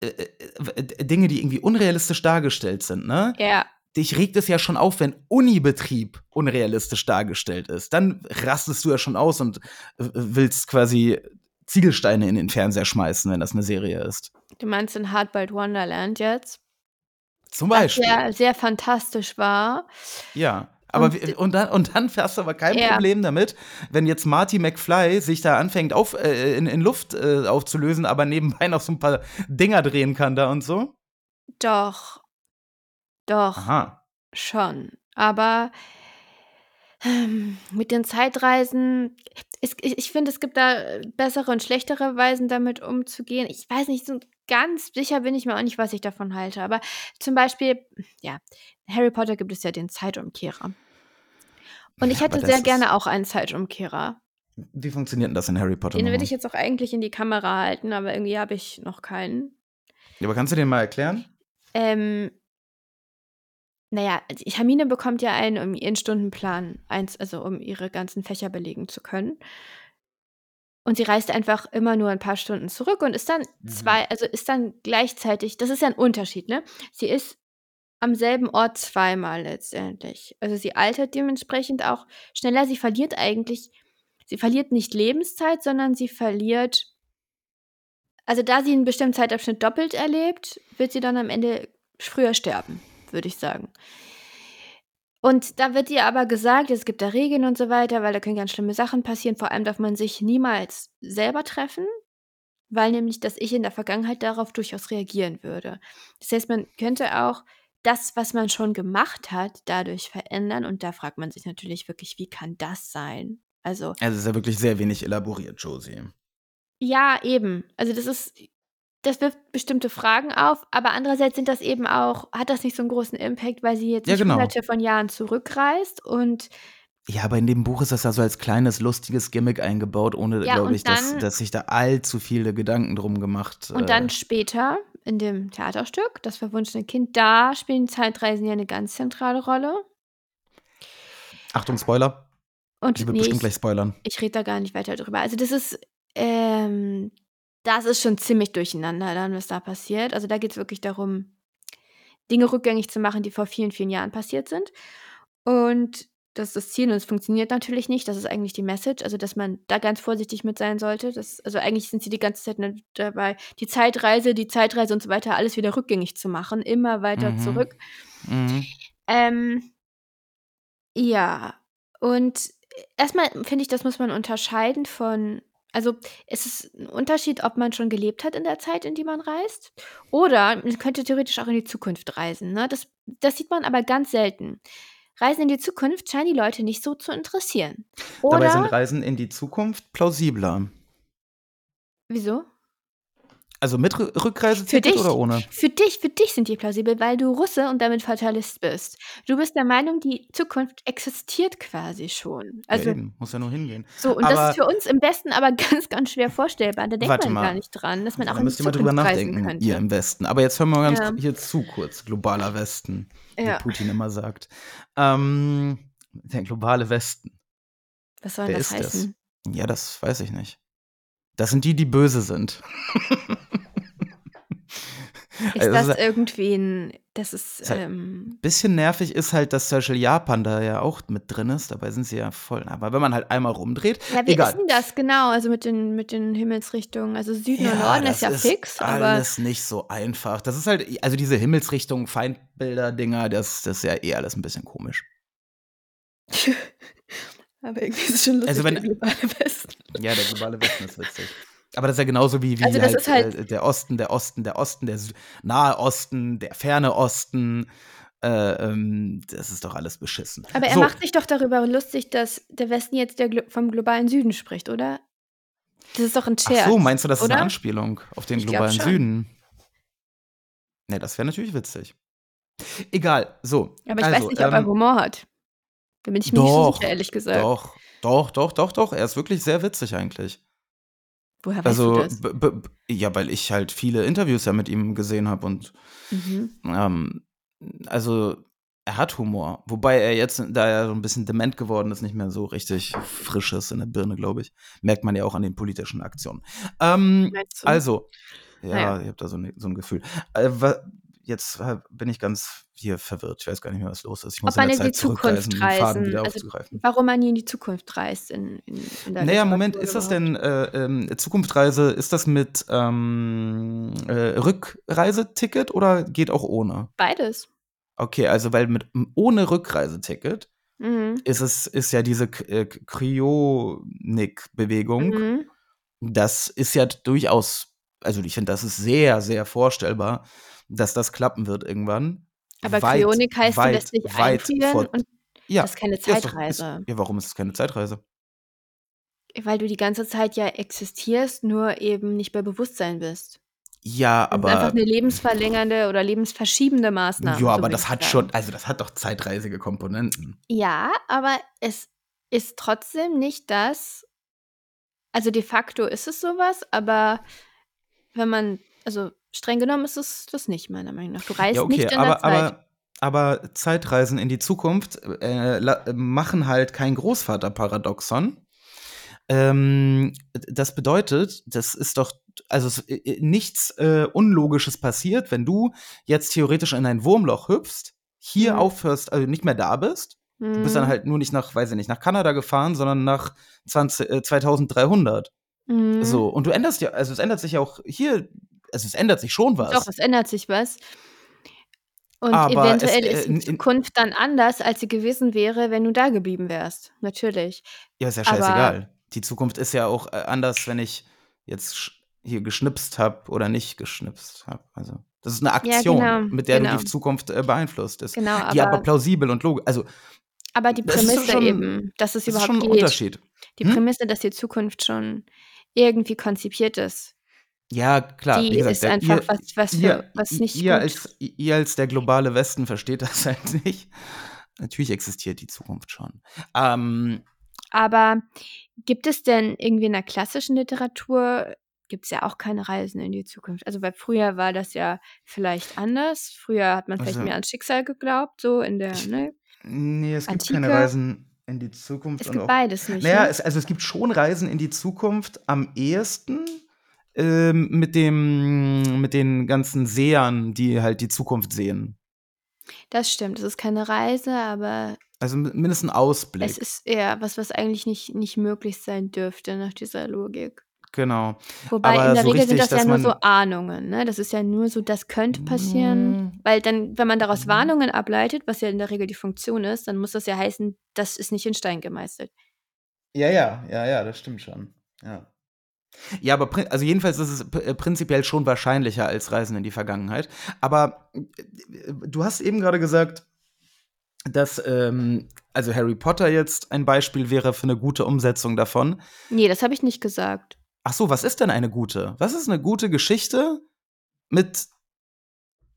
[SPEAKER 1] äh, äh, Dinge, die irgendwie unrealistisch dargestellt sind, ne?
[SPEAKER 4] Ja.
[SPEAKER 1] Dich regt es ja schon auf, wenn Unibetrieb unrealistisch dargestellt ist. Dann rastest du ja schon aus und w willst quasi Ziegelsteine in den Fernseher schmeißen, wenn das 'ne Serie ist.
[SPEAKER 4] Du meinst in Hardboiled Wonderland jetzt?
[SPEAKER 1] Zum
[SPEAKER 4] Was
[SPEAKER 1] Beispiel.
[SPEAKER 4] ja sehr fantastisch war.
[SPEAKER 1] Ja, aber
[SPEAKER 4] Und
[SPEAKER 1] w und dann und dann hast du aber kein
[SPEAKER 4] Ja.
[SPEAKER 1] Problem damit, wenn jetzt Marty McFly sich da anfängt auf äh, in in Luft, äh, aufzulösen, aber nebenbei noch so 'n paar Dinger drehen kann da und so?
[SPEAKER 4] Doch. Doch.
[SPEAKER 1] Aha.
[SPEAKER 4] Schon. Aber ähm, mit den Zeitreisen es ich ich finde, es gibt da bessere und schlechtere Weisen, damit umzugehen. Ich weiß nicht, so ganz sicher bin ich mir auch nicht, was ich davon halte. Aber zum Beispiel, ja, Harry Potter gibt es ja den Zeitumkehrer. Und ich
[SPEAKER 1] Ja,
[SPEAKER 4] hätte sehr gerne auch einen Zeitumkehrer.
[SPEAKER 1] Wie funktioniert denn das in Harry Potter
[SPEAKER 4] Den würde ich jetzt auch eigentlich in die Kamera halten, aber irgendwie habe ich noch keinen.
[SPEAKER 1] Ja, aber kannst du den mal erklären?
[SPEAKER 4] Ähm na ja, also Hermine bekommt ja einen, um ihren Stundenplan eins also, um ihre ganzen Fächer belegen zu können. Und sie reist einfach immer nur 'n paar Stunden zurück und ist dann
[SPEAKER 1] Mhm.
[SPEAKER 4] zwei also, ist dann gleichzeitig das ist ja 'n Unterschied, ne? Sie ist am selben Ort zweimal letztendlich. Also, sie altert dementsprechend auch schneller. Sie verliert eigentlich sie verliert nicht Lebenszeit, sondern sie verliert also, da sie 'n bestimmten Zeitabschnitt doppelt erlebt, wird sie dann am Ende früher sterben, würde ich sagen. Und da wird dir aber gesagt, es gibt da Regeln und so weiter, weil da können ganz schlimme Sachen passieren. Vor allem darf man sich niemals selber treffen, weil nämlich das Ich in der Vergangenheit darauf durchaus reagieren würde. Das heißt, man könnte auch das, was man schon gemacht hat, dadurch verändern. Und da fragt man sich natürlich wirklich, wie kann das sein? Also,
[SPEAKER 1] Also es ist ja wirklich sehr wenig elaboriert, Josie.
[SPEAKER 4] ja, eben. Also das ist, das wirft bestimmte Fragen auf, aber andererseits sind das eben auch, hat das nicht so einen großen Impact, weil sie jetzt
[SPEAKER 1] Ja,
[SPEAKER 4] nicht
[SPEAKER 1] genau.
[SPEAKER 4] hunderte von Jahren zurückreist und
[SPEAKER 1] Ja, aber in dem Buch ist das ja so als kleines, lustiges Gimmick eingebaut, ohne,
[SPEAKER 4] Ja,
[SPEAKER 1] glaube ich, dass,
[SPEAKER 4] dann-
[SPEAKER 1] dass sich da allzu viele Gedanken drum gemacht.
[SPEAKER 4] Und
[SPEAKER 1] äh,
[SPEAKER 4] dann später in dem Theaterstück, Das verwunschene Kind, da spielen Zeitreisen ja eine ganz zentrale Rolle.
[SPEAKER 1] Achtung, Spoiler.
[SPEAKER 4] Und
[SPEAKER 1] Die wird
[SPEAKER 4] nee,
[SPEAKER 1] bestimmt
[SPEAKER 4] ich,
[SPEAKER 1] gleich spoilern.
[SPEAKER 4] ich rede da gar nicht weiter drüber. Also das ist, ähm, das ist schon ziemlich durcheinander dann, was da passiert. Also da geht es wirklich darum, Dinge rückgängig zu machen, die vor vielen, vielen Jahren passiert sind. Und das ist das Ziel und es funktioniert natürlich nicht. Das ist eigentlich die Message, also dass man da ganz vorsichtig mit sein sollte. Das, also eigentlich sind sie die ganze Zeit nur dabei, die Zeitreise, die Zeitreise und so weiter, alles wieder rückgängig zu machen, immer weiter
[SPEAKER 1] Mhm.
[SPEAKER 4] zurück.
[SPEAKER 1] Mhm.
[SPEAKER 4] Ähm, ja, und erstmal finde ich, das muss man unterscheiden von, also es ist ein Unterschied, ob man schon gelebt hat in der Zeit, in die man reist, oder man könnte theoretisch auch in die Zukunft reisen. Ne? Das, das sieht man aber ganz selten. Reisen in die Zukunft scheinen die Leute nicht so zu interessieren.
[SPEAKER 1] Dabei sind
[SPEAKER 4] Oder,
[SPEAKER 1] Reisen in die Zukunft plausibler.
[SPEAKER 4] wieso?
[SPEAKER 1] Also mit Rü- Rückreiseticket
[SPEAKER 4] dich.
[SPEAKER 1] oder ohne?
[SPEAKER 4] Für dich, für dich sind die plausibel, weil du Russe und damit Fatalist bist. Du bist der Meinung, die Zukunft existiert quasi schon. Also
[SPEAKER 1] ja, eben. Muss ja nur hingehen.
[SPEAKER 4] So, und das
[SPEAKER 1] Aber-
[SPEAKER 4] ist für uns im Westen aber ganz, ganz schwer vorstellbar. Da denkt man
[SPEAKER 1] mal.
[SPEAKER 4] gar nicht dran, dass man auch
[SPEAKER 1] da
[SPEAKER 4] in die
[SPEAKER 1] müsst ihr mal drüber nachdenken,
[SPEAKER 4] könnte.
[SPEAKER 1] ihr im Westen. Aber jetzt hören wir mal ganz
[SPEAKER 4] Ja.
[SPEAKER 1] hier zu kurz. Globaler Westen,
[SPEAKER 4] Ja.
[SPEAKER 1] wie Putin immer sagt. Ähm, der globale Westen.
[SPEAKER 4] Was soll
[SPEAKER 1] Wer
[SPEAKER 4] das
[SPEAKER 1] ist das?
[SPEAKER 4] heißen?
[SPEAKER 1] Ja, das weiß ich nicht. Das sind die, die böse sind.
[SPEAKER 4] Ist
[SPEAKER 1] Also,
[SPEAKER 4] das
[SPEAKER 1] das ist-
[SPEAKER 4] irgendwie ein. Das ist.
[SPEAKER 1] Ist halt-
[SPEAKER 4] Ähm,
[SPEAKER 1] Bisschen nervig ist halt, dass Beispiel Japan da ja auch mit drin ist. Dabei sind sie ja voll. Aber wenn man halt einmal rumdreht,
[SPEAKER 4] ja, wie
[SPEAKER 1] egal.
[SPEAKER 4] ist denn das genau? Also mit den, mit den Himmelsrichtungen. Also Süden und
[SPEAKER 1] Ja,
[SPEAKER 4] Norden
[SPEAKER 1] das
[SPEAKER 4] ist ja fix, aber.
[SPEAKER 1] alles nicht so einfach. Das ist halt, also diese Himmelsrichtung, Feindbilder-Dinger, das, das ist ja eh alles ein bisschen komisch.
[SPEAKER 4] aber irgendwie ist es schon lustig,
[SPEAKER 1] Also wenn-
[SPEAKER 4] der globale Westen.
[SPEAKER 1] Ja, der globale Westen ist witzig. Aber das ist ja genauso wie, wie
[SPEAKER 4] Also
[SPEAKER 1] halt,
[SPEAKER 4] ist halt-
[SPEAKER 1] äh, der Osten, der Osten, der Osten, der Sü- Nahe Osten, der ferne Osten. Äh, ähm, das ist doch alles beschissen.
[SPEAKER 4] Aber er
[SPEAKER 1] so,
[SPEAKER 4] macht sich doch darüber lustig, dass der Westen jetzt der, Glo- vom globalen Süden spricht, oder? Das ist doch ein Scherz.
[SPEAKER 1] Ach so, meinst du, das ist
[SPEAKER 4] oder?
[SPEAKER 1] eine Anspielung auf den
[SPEAKER 4] Ich
[SPEAKER 1] globalen. Süden? Ne, das wäre natürlich witzig. Egal, so.
[SPEAKER 4] Aber ich
[SPEAKER 1] also,
[SPEAKER 4] weiß nicht, ob er
[SPEAKER 1] ähm,
[SPEAKER 4] Humor hat. Da bin ich mir nicht so
[SPEAKER 1] Doch,
[SPEAKER 4] sicher, ehrlich gesagt.
[SPEAKER 1] Doch, doch, doch, doch, doch. Er ist wirklich sehr witzig eigentlich.
[SPEAKER 4] Woher weißt
[SPEAKER 1] Also,
[SPEAKER 4] du das?
[SPEAKER 1] ja, weil ich halt viele Interviews ja mit ihm gesehen habe und
[SPEAKER 4] Mhm.
[SPEAKER 1] ähm, also er hat Humor. Wobei er jetzt, da er so ein bisschen dement geworden ist, nicht mehr so richtig frisch ist in der Birne, glaube ich. Merkt man ja auch an den politischen Aktionen. Ähm, also, ja,
[SPEAKER 4] Naja.
[SPEAKER 1] ich habe da so, ne, so ein Gefühl. Äh, jetzt äh, bin ich ganz hier verwirrt. Ich weiß gar nicht mehr, was los ist. Ich muss
[SPEAKER 4] Ob man
[SPEAKER 1] in
[SPEAKER 4] in die Zukunft reisen,
[SPEAKER 1] wieder
[SPEAKER 4] also
[SPEAKER 1] aufzugreifen.
[SPEAKER 4] Warum man nie in die Zukunft reist in, in, in der
[SPEAKER 1] Naja, Moment, ist das denn äh, ähm, Zukunftsreise, ist das mit ähm, äh, Rückreiseticket oder geht auch ohne?
[SPEAKER 4] Beides.
[SPEAKER 1] Okay, also weil mit ohne Rückreiseticket
[SPEAKER 4] Mhm.
[SPEAKER 1] ist es ist ja diese äh, Kryonik-Bewegung.
[SPEAKER 4] Mhm.
[SPEAKER 1] Das ist ja durchaus, also ich finde, das ist sehr, sehr vorstellbar, dass das klappen wird irgendwann.
[SPEAKER 4] Aber
[SPEAKER 1] Weit,
[SPEAKER 4] Kryonik heißt, du
[SPEAKER 1] weit,
[SPEAKER 4] lässt dich einfrieren
[SPEAKER 1] vor-
[SPEAKER 4] und
[SPEAKER 1] Ja,
[SPEAKER 4] das ist keine
[SPEAKER 1] ja, ist doch-
[SPEAKER 4] Zeitreise.
[SPEAKER 1] Ist, ja, warum ist es keine Zeitreise?
[SPEAKER 4] weil du die ganze Zeit ja existierst, nur eben nicht bei Bewusstsein bist.
[SPEAKER 1] Ja,
[SPEAKER 4] Das ist einfach
[SPEAKER 1] aber
[SPEAKER 4] eine lebensverlängernde oder lebensverschiebende Maßnahme.
[SPEAKER 1] ja,
[SPEAKER 4] so
[SPEAKER 1] aber
[SPEAKER 4] würde
[SPEAKER 1] das hat
[SPEAKER 4] sagen.
[SPEAKER 1] schon, also das hat doch zeitreisige Komponenten.
[SPEAKER 4] Ja, aber es ist trotzdem nicht das. Also de facto ist es sowas, aber wenn man, also streng genommen ist es das nicht, meiner Meinung nach. Du reist
[SPEAKER 1] Ja, okay,
[SPEAKER 4] nicht in
[SPEAKER 1] aber,
[SPEAKER 4] der Zeit.
[SPEAKER 1] aber, aber Zeitreisen in die Zukunft äh, machen halt kein Großvaterparadoxon. Ähm, das bedeutet, das ist doch, also es, äh, nichts äh, Unlogisches passiert, wenn du jetzt theoretisch in ein Wurmloch hüpfst, hier
[SPEAKER 4] Mhm.
[SPEAKER 1] aufhörst, also nicht mehr da bist. Du bist dann
[SPEAKER 4] Mhm.
[SPEAKER 1] halt nur nicht nach, weiß ich nicht, nach Kanada gefahren, sondern nach 20, äh, 2300.
[SPEAKER 4] Mhm.
[SPEAKER 1] So, und du änderst ja, also es ändert sich ja auch hier, also es ändert sich schon was.
[SPEAKER 4] Doch, es ändert sich was. Und
[SPEAKER 1] Aber es,
[SPEAKER 4] eventuell
[SPEAKER 1] äh,
[SPEAKER 4] ist die Zukunft dann anders, als sie gewesen wäre, wenn du da geblieben wärst. Natürlich.
[SPEAKER 1] ja, ist ja
[SPEAKER 4] Aber
[SPEAKER 1] scheißegal. Die Zukunft ist ja auch äh, anders, wenn ich jetzt hier geschnipst habe oder nicht geschnipst habe. Also, das ist eine
[SPEAKER 4] ja,
[SPEAKER 1] Aktion,
[SPEAKER 4] genau,
[SPEAKER 1] mit der du
[SPEAKER 4] genau,
[SPEAKER 1] die Zukunft äh, beeinflusst ist,
[SPEAKER 4] genau.
[SPEAKER 1] die aber
[SPEAKER 4] Aber,
[SPEAKER 1] plausibel und logisch. Also,
[SPEAKER 4] aber die
[SPEAKER 1] ist
[SPEAKER 4] Prämisse
[SPEAKER 1] schon,
[SPEAKER 4] eben, dass es
[SPEAKER 1] das ist
[SPEAKER 4] überhaupt
[SPEAKER 1] schon ein
[SPEAKER 4] geht,
[SPEAKER 1] Unterschied.
[SPEAKER 4] die
[SPEAKER 1] Hm?
[SPEAKER 4] Prämisse, dass die Zukunft schon irgendwie konzipiert ist,
[SPEAKER 1] Ja, klar,
[SPEAKER 4] die
[SPEAKER 1] gesagt,
[SPEAKER 4] ist
[SPEAKER 1] der,
[SPEAKER 4] einfach
[SPEAKER 1] ihr,
[SPEAKER 4] was, was,
[SPEAKER 1] ihr,
[SPEAKER 4] für, was nicht
[SPEAKER 1] ihr,
[SPEAKER 4] gut.
[SPEAKER 1] als, ihr als der globale Westen versteht das halt nicht. Natürlich existiert die Zukunft schon. Ähm,
[SPEAKER 4] Aber gibt es denn irgendwie in der klassischen Literatur, gibt es ja auch keine Reisen in die Zukunft? Also, weil früher war das ja vielleicht anders. Früher hat man vielleicht
[SPEAKER 1] also,
[SPEAKER 4] mehr ans Schicksal geglaubt, so in der
[SPEAKER 1] ich,
[SPEAKER 4] ne,
[SPEAKER 1] nee, es gibt keine
[SPEAKER 4] Antike.
[SPEAKER 1] Reisen in die Zukunft
[SPEAKER 4] Es gibt
[SPEAKER 1] auch,
[SPEAKER 4] beides nicht,
[SPEAKER 1] naja,
[SPEAKER 4] ne?
[SPEAKER 1] es, also es gibt schon Reisen in die Zukunft am ehesten ähm, mit dem, mit den ganzen Sehern, die halt die Zukunft sehen.
[SPEAKER 4] Das stimmt. Es ist keine Reise, aber
[SPEAKER 1] Also mi- mindestens ein
[SPEAKER 4] es
[SPEAKER 1] Ausblick.
[SPEAKER 4] ist eher was, was eigentlich nicht, nicht möglich sein dürfte nach dieser Logik.
[SPEAKER 1] Genau.
[SPEAKER 4] Wobei in
[SPEAKER 1] Aber
[SPEAKER 4] der
[SPEAKER 1] so
[SPEAKER 4] Regel sind
[SPEAKER 1] richtig,
[SPEAKER 4] das ja nur so. Ahnungen, ne? Das ist ja nur so, das könnte passieren.
[SPEAKER 1] Mm,
[SPEAKER 4] Weil dann, wenn man daraus
[SPEAKER 1] mm.
[SPEAKER 4] Warnungen ableitet, was ja in der Regel die Funktion ist, dann muss das ja heißen, das ist nicht in Stein gemeißelt.
[SPEAKER 1] Ja, ja, ja, ja, das stimmt schon. Ja. Ja, aber also jedenfalls ist es äh, prinzipiell schon wahrscheinlicher als Reisen in die Vergangenheit. Aber äh, du hast eben gerade gesagt, dass ähm, also Harry Potter jetzt ein Beispiel wäre für eine gute Umsetzung davon.
[SPEAKER 4] Nee, das habe ich nicht gesagt.
[SPEAKER 1] Ach so, was ist denn eine gute? Was ist eine gute Geschichte mit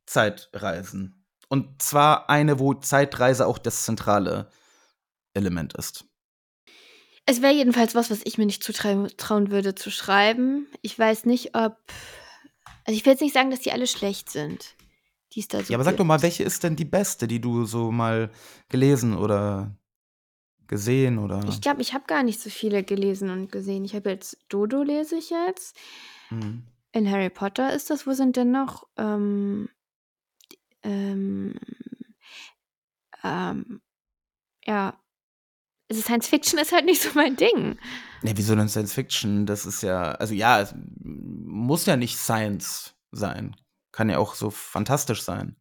[SPEAKER 1] Zeitreisen? Und zwar eine, wo Zeitreise auch das zentrale Element ist.
[SPEAKER 4] Es wäre jedenfalls was, was ich mir nicht zutrauen würde zu schreiben. Ich weiß nicht, ob. Also, ich will jetzt nicht sagen, dass die alle schlecht sind, die es da so
[SPEAKER 1] Ja, aber sag doch mal, welche ist denn die beste, die du so mal gelesen oder gesehen
[SPEAKER 4] Ich
[SPEAKER 1] oder.
[SPEAKER 4] glaube, ich habe gar nicht so viele gelesen und gesehen. Ich habe jetzt Dodo lese ich jetzt.
[SPEAKER 1] Mhm.
[SPEAKER 4] In Harry Potter ist das. Wo sind denn noch? Ähm, ähm, ähm, ja. Also Science Fiction ist halt nicht so mein Ding.
[SPEAKER 1] Ja, wieso denn Science Fiction? Das ist ja, also ja, es muss ja nicht Science sein. Kann ja auch so fantastisch sein.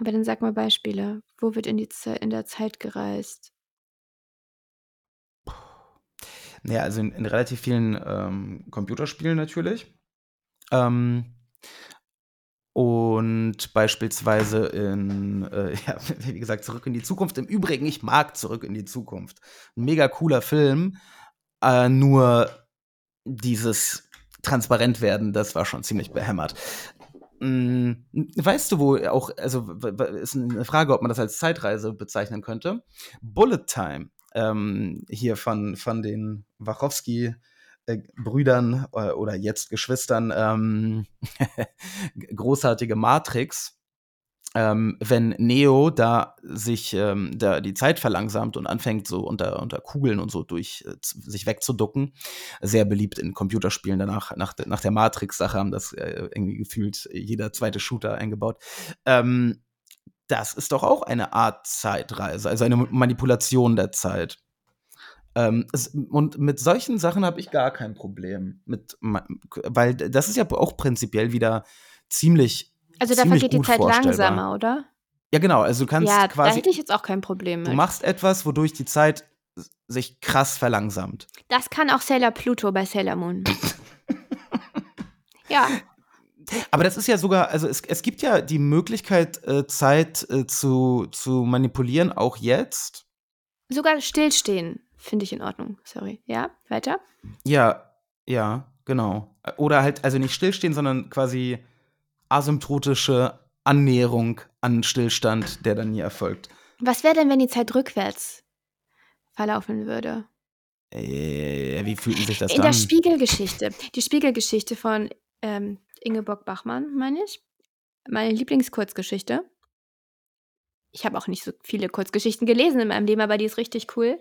[SPEAKER 4] Aber dann sag mal Beispiele. Wo wird in, die Ze in der Zeit gereist?
[SPEAKER 1] Ja, also in, in relativ vielen ähm, Computerspielen natürlich. Ähm, und beispielsweise in, äh, ja, wie gesagt, Zurück in die Zukunft. Im Übrigen, ich mag Zurück in die Zukunft. Ein mega cooler Film. Äh, nur dieses Transparentwerden, das war schon ziemlich behämmert. Mm, Weißt du, wo auch, also ist eine Frage, ob man das als Zeitreise bezeichnen könnte. Bullet Time, ähm, hier von, von den Wachowski-Brüdern äh, oder jetzt Geschwistern, ähm, großartige Matrix. Ähm, wenn Neo da sich ähm, da die Zeit verlangsamt und anfängt so unter, unter Kugeln und so durch äh, sich wegzuducken, sehr beliebt in Computerspielen danach, nach, nach der Matrix-Sache haben das äh, irgendwie gefühlt jeder zweite Shooter eingebaut. Ähm, das ist doch auch eine Art Zeitreise, also eine Manipulation der Zeit. Ähm, es, und mit solchen Sachen habe ich gar kein Problem. Mit, weil das ist ja auch prinzipiell wieder ziemlich,
[SPEAKER 4] Also da vergeht die Zeit langsamer, oder?
[SPEAKER 1] Ja, genau. Also du kannst
[SPEAKER 4] Ja, da
[SPEAKER 1] quasi,
[SPEAKER 4] hätte ich jetzt auch kein Problem
[SPEAKER 1] du
[SPEAKER 4] mit.
[SPEAKER 1] machst etwas, wodurch die Zeit sich krass verlangsamt.
[SPEAKER 4] Das kann auch Sailor Pluto bei Sailor Moon. ja,
[SPEAKER 1] Aber das ist ja sogar, also es, es gibt ja die Möglichkeit, äh, Zeit äh, zu, zu manipulieren, auch jetzt.
[SPEAKER 4] sogar stillstehen finde ich in Ordnung. Sorry. Ja, weiter?
[SPEAKER 1] Ja, ja, genau. Oder halt, also nicht stillstehen, sondern quasi asymptotische Annäherung an Stillstand, der dann nie erfolgt.
[SPEAKER 4] Was wäre denn, wenn die Zeit rückwärts verlaufen würde?
[SPEAKER 1] Äh, wie fühlt sich das
[SPEAKER 4] In
[SPEAKER 1] dann?
[SPEAKER 4] der Spiegelgeschichte. Die Spiegelgeschichte von ähm, Ingeborg Bachmann, meine ich. Meine Lieblingskurzgeschichte. Ich habe auch nicht so viele Kurzgeschichten gelesen in meinem Leben, aber die ist richtig cool.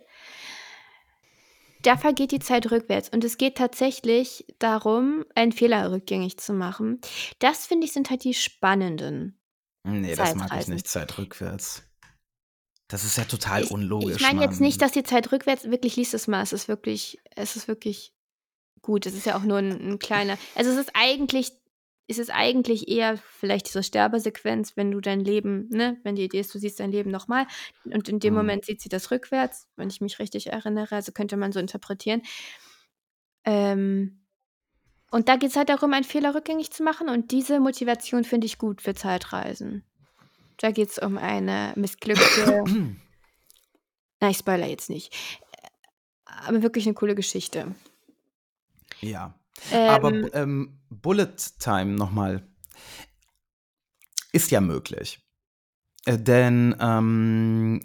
[SPEAKER 4] Da vergeht die Zeit rückwärts und es geht tatsächlich darum, einen Fehler rückgängig zu machen. Das finde ich sind halt die spannenden.
[SPEAKER 1] nee, das mag ich nicht, Zeit rückwärts. Das ist ja total
[SPEAKER 4] Ich,
[SPEAKER 1] unlogisch.
[SPEAKER 4] ich meine jetzt nicht, dass die Zeit rückwärts wirklich liest es mal. Es ist wirklich, es ist wirklich gut. Es ist ja auch nur ein, ein kleiner. Also es ist eigentlich ist es eigentlich eher vielleicht diese Sterbesequenz, wenn du dein Leben, ne, wenn die Idee ist, du siehst dein Leben nochmal und in dem
[SPEAKER 1] Mhm.
[SPEAKER 4] Moment sieht sie das rückwärts, wenn ich mich richtig erinnere, also könnte man so interpretieren. Ähm, und da geht es halt darum, einen Fehler rückgängig zu machen und diese Motivation finde ich gut für Zeitreisen. Da geht es um eine missglückte na, ich spoilere jetzt nicht. Aber wirklich eine coole Geschichte.
[SPEAKER 1] Ja. Aber
[SPEAKER 4] Ähm,
[SPEAKER 1] ähm, Bullet Time nochmal ist ja möglich. Äh, denn, ähm,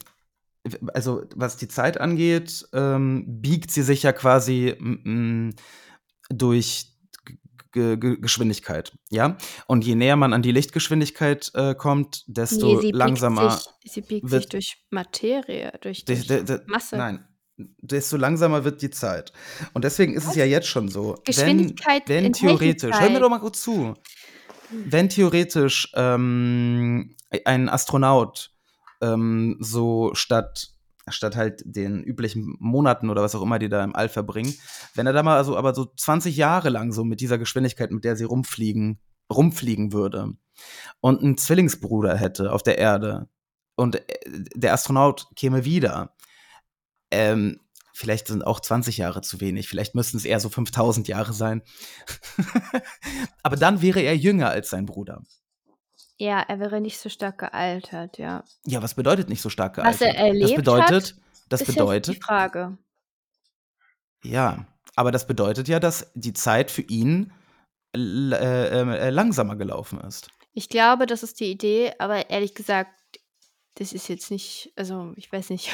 [SPEAKER 1] also was die Zeit angeht, ähm, biegt sie sich ja quasi durch G G Geschwindigkeit, ja? Und je näher man an die Lichtgeschwindigkeit äh, kommt, desto
[SPEAKER 4] nee, sie biegt
[SPEAKER 1] langsamer
[SPEAKER 4] sich, sie biegt sich durch Materie, durch, durch
[SPEAKER 1] de- de-
[SPEAKER 4] Masse.
[SPEAKER 1] Nein, desto langsamer wird die Zeit. Und deswegen ist es ja jetzt schon so. Wenn,
[SPEAKER 4] Geschwindigkeit
[SPEAKER 1] wenn
[SPEAKER 4] in
[SPEAKER 1] theoretisch, hör mir doch mal kurz zu. Wenn theoretisch ähm, ein Astronaut ähm, so statt, statt halt den üblichen Monaten oder was auch immer, die da im All verbringen, wenn er da mal also aber so 20 Jahre lang so mit dieser Geschwindigkeit, mit der sie rumfliegen, rumfliegen würde und einen Zwillingsbruder hätte auf der Erde und äh, der Astronaut käme wieder, ähm, vielleicht sind auch 20 Jahre zu wenig, vielleicht müssten es eher so 5000 Jahre sein. Aber dann wäre er jünger als sein Bruder.
[SPEAKER 4] Ja, er wäre nicht so stark gealtert, ja.
[SPEAKER 1] Ja, was bedeutet nicht so stark
[SPEAKER 4] Was
[SPEAKER 1] gealtert?
[SPEAKER 4] er erlebt
[SPEAKER 1] das bedeutet,
[SPEAKER 4] hat,
[SPEAKER 1] das
[SPEAKER 4] ist jetzt die
[SPEAKER 1] bedeutet,
[SPEAKER 4] Frage.
[SPEAKER 1] ja, aber das bedeutet ja, dass die Zeit für ihn äh, äh, langsamer gelaufen ist.
[SPEAKER 4] Ich glaube, das ist die Idee, aber ehrlich gesagt, das ist jetzt nicht, also ich weiß nicht,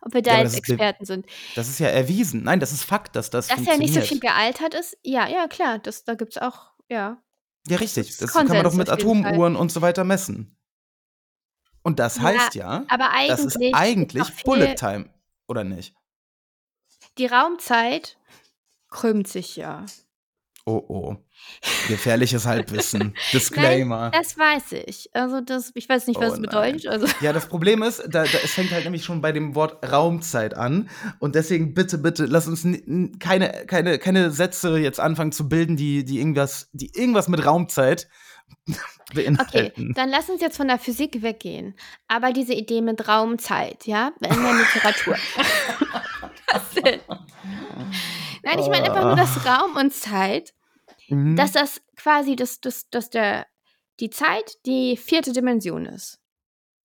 [SPEAKER 4] ob wir da
[SPEAKER 1] Ja,
[SPEAKER 4] jetzt
[SPEAKER 1] das ist
[SPEAKER 4] Experten sind.
[SPEAKER 1] Das ist ja erwiesen. Nein, das ist Fakt, dass das
[SPEAKER 4] Dass er nicht so viel gealtert ist, ja, ja, klar, das, da gibt es auch, ja.
[SPEAKER 1] Ja, richtig.
[SPEAKER 4] ist
[SPEAKER 1] Das kann man doch mit
[SPEAKER 4] jeden Fall.
[SPEAKER 1] Atomuhren und so weiter messen. Und das
[SPEAKER 4] Ja,
[SPEAKER 1] heißt ja,
[SPEAKER 4] Aber
[SPEAKER 1] das
[SPEAKER 4] eigentlich
[SPEAKER 1] ist
[SPEAKER 4] ist
[SPEAKER 1] eigentlich
[SPEAKER 4] viel-
[SPEAKER 1] Bullet Time, oder nicht?
[SPEAKER 4] Die Raumzeit krümmt sich ja.
[SPEAKER 1] Oh oh. Gefährliches Halbwissen. Disclaimer.
[SPEAKER 4] Das weiß ich. Also das, ich weiß nicht, was
[SPEAKER 1] Oh
[SPEAKER 4] es
[SPEAKER 1] nein.
[SPEAKER 4] bedeutet. Also
[SPEAKER 1] Ja, das Problem ist, da, da, es fängt halt nämlich schon bei dem Wort Raumzeit an. Und deswegen bitte, bitte, lass uns keine, keine, keine Sätze jetzt anfangen zu bilden, die, die, irgendwas, die irgendwas mit Raumzeit
[SPEAKER 4] Okay,
[SPEAKER 1] beinhalten.
[SPEAKER 4] dann lass uns jetzt von der Physik weggehen. Aber diese Idee mit Raumzeit, ja, in der Literatur. Was denn? Nein, ich meine einfach nur, dass Raum und Zeit,
[SPEAKER 1] Mhm.
[SPEAKER 4] dass das quasi, dass, dass, dass der, die Zeit die vierte Dimension ist.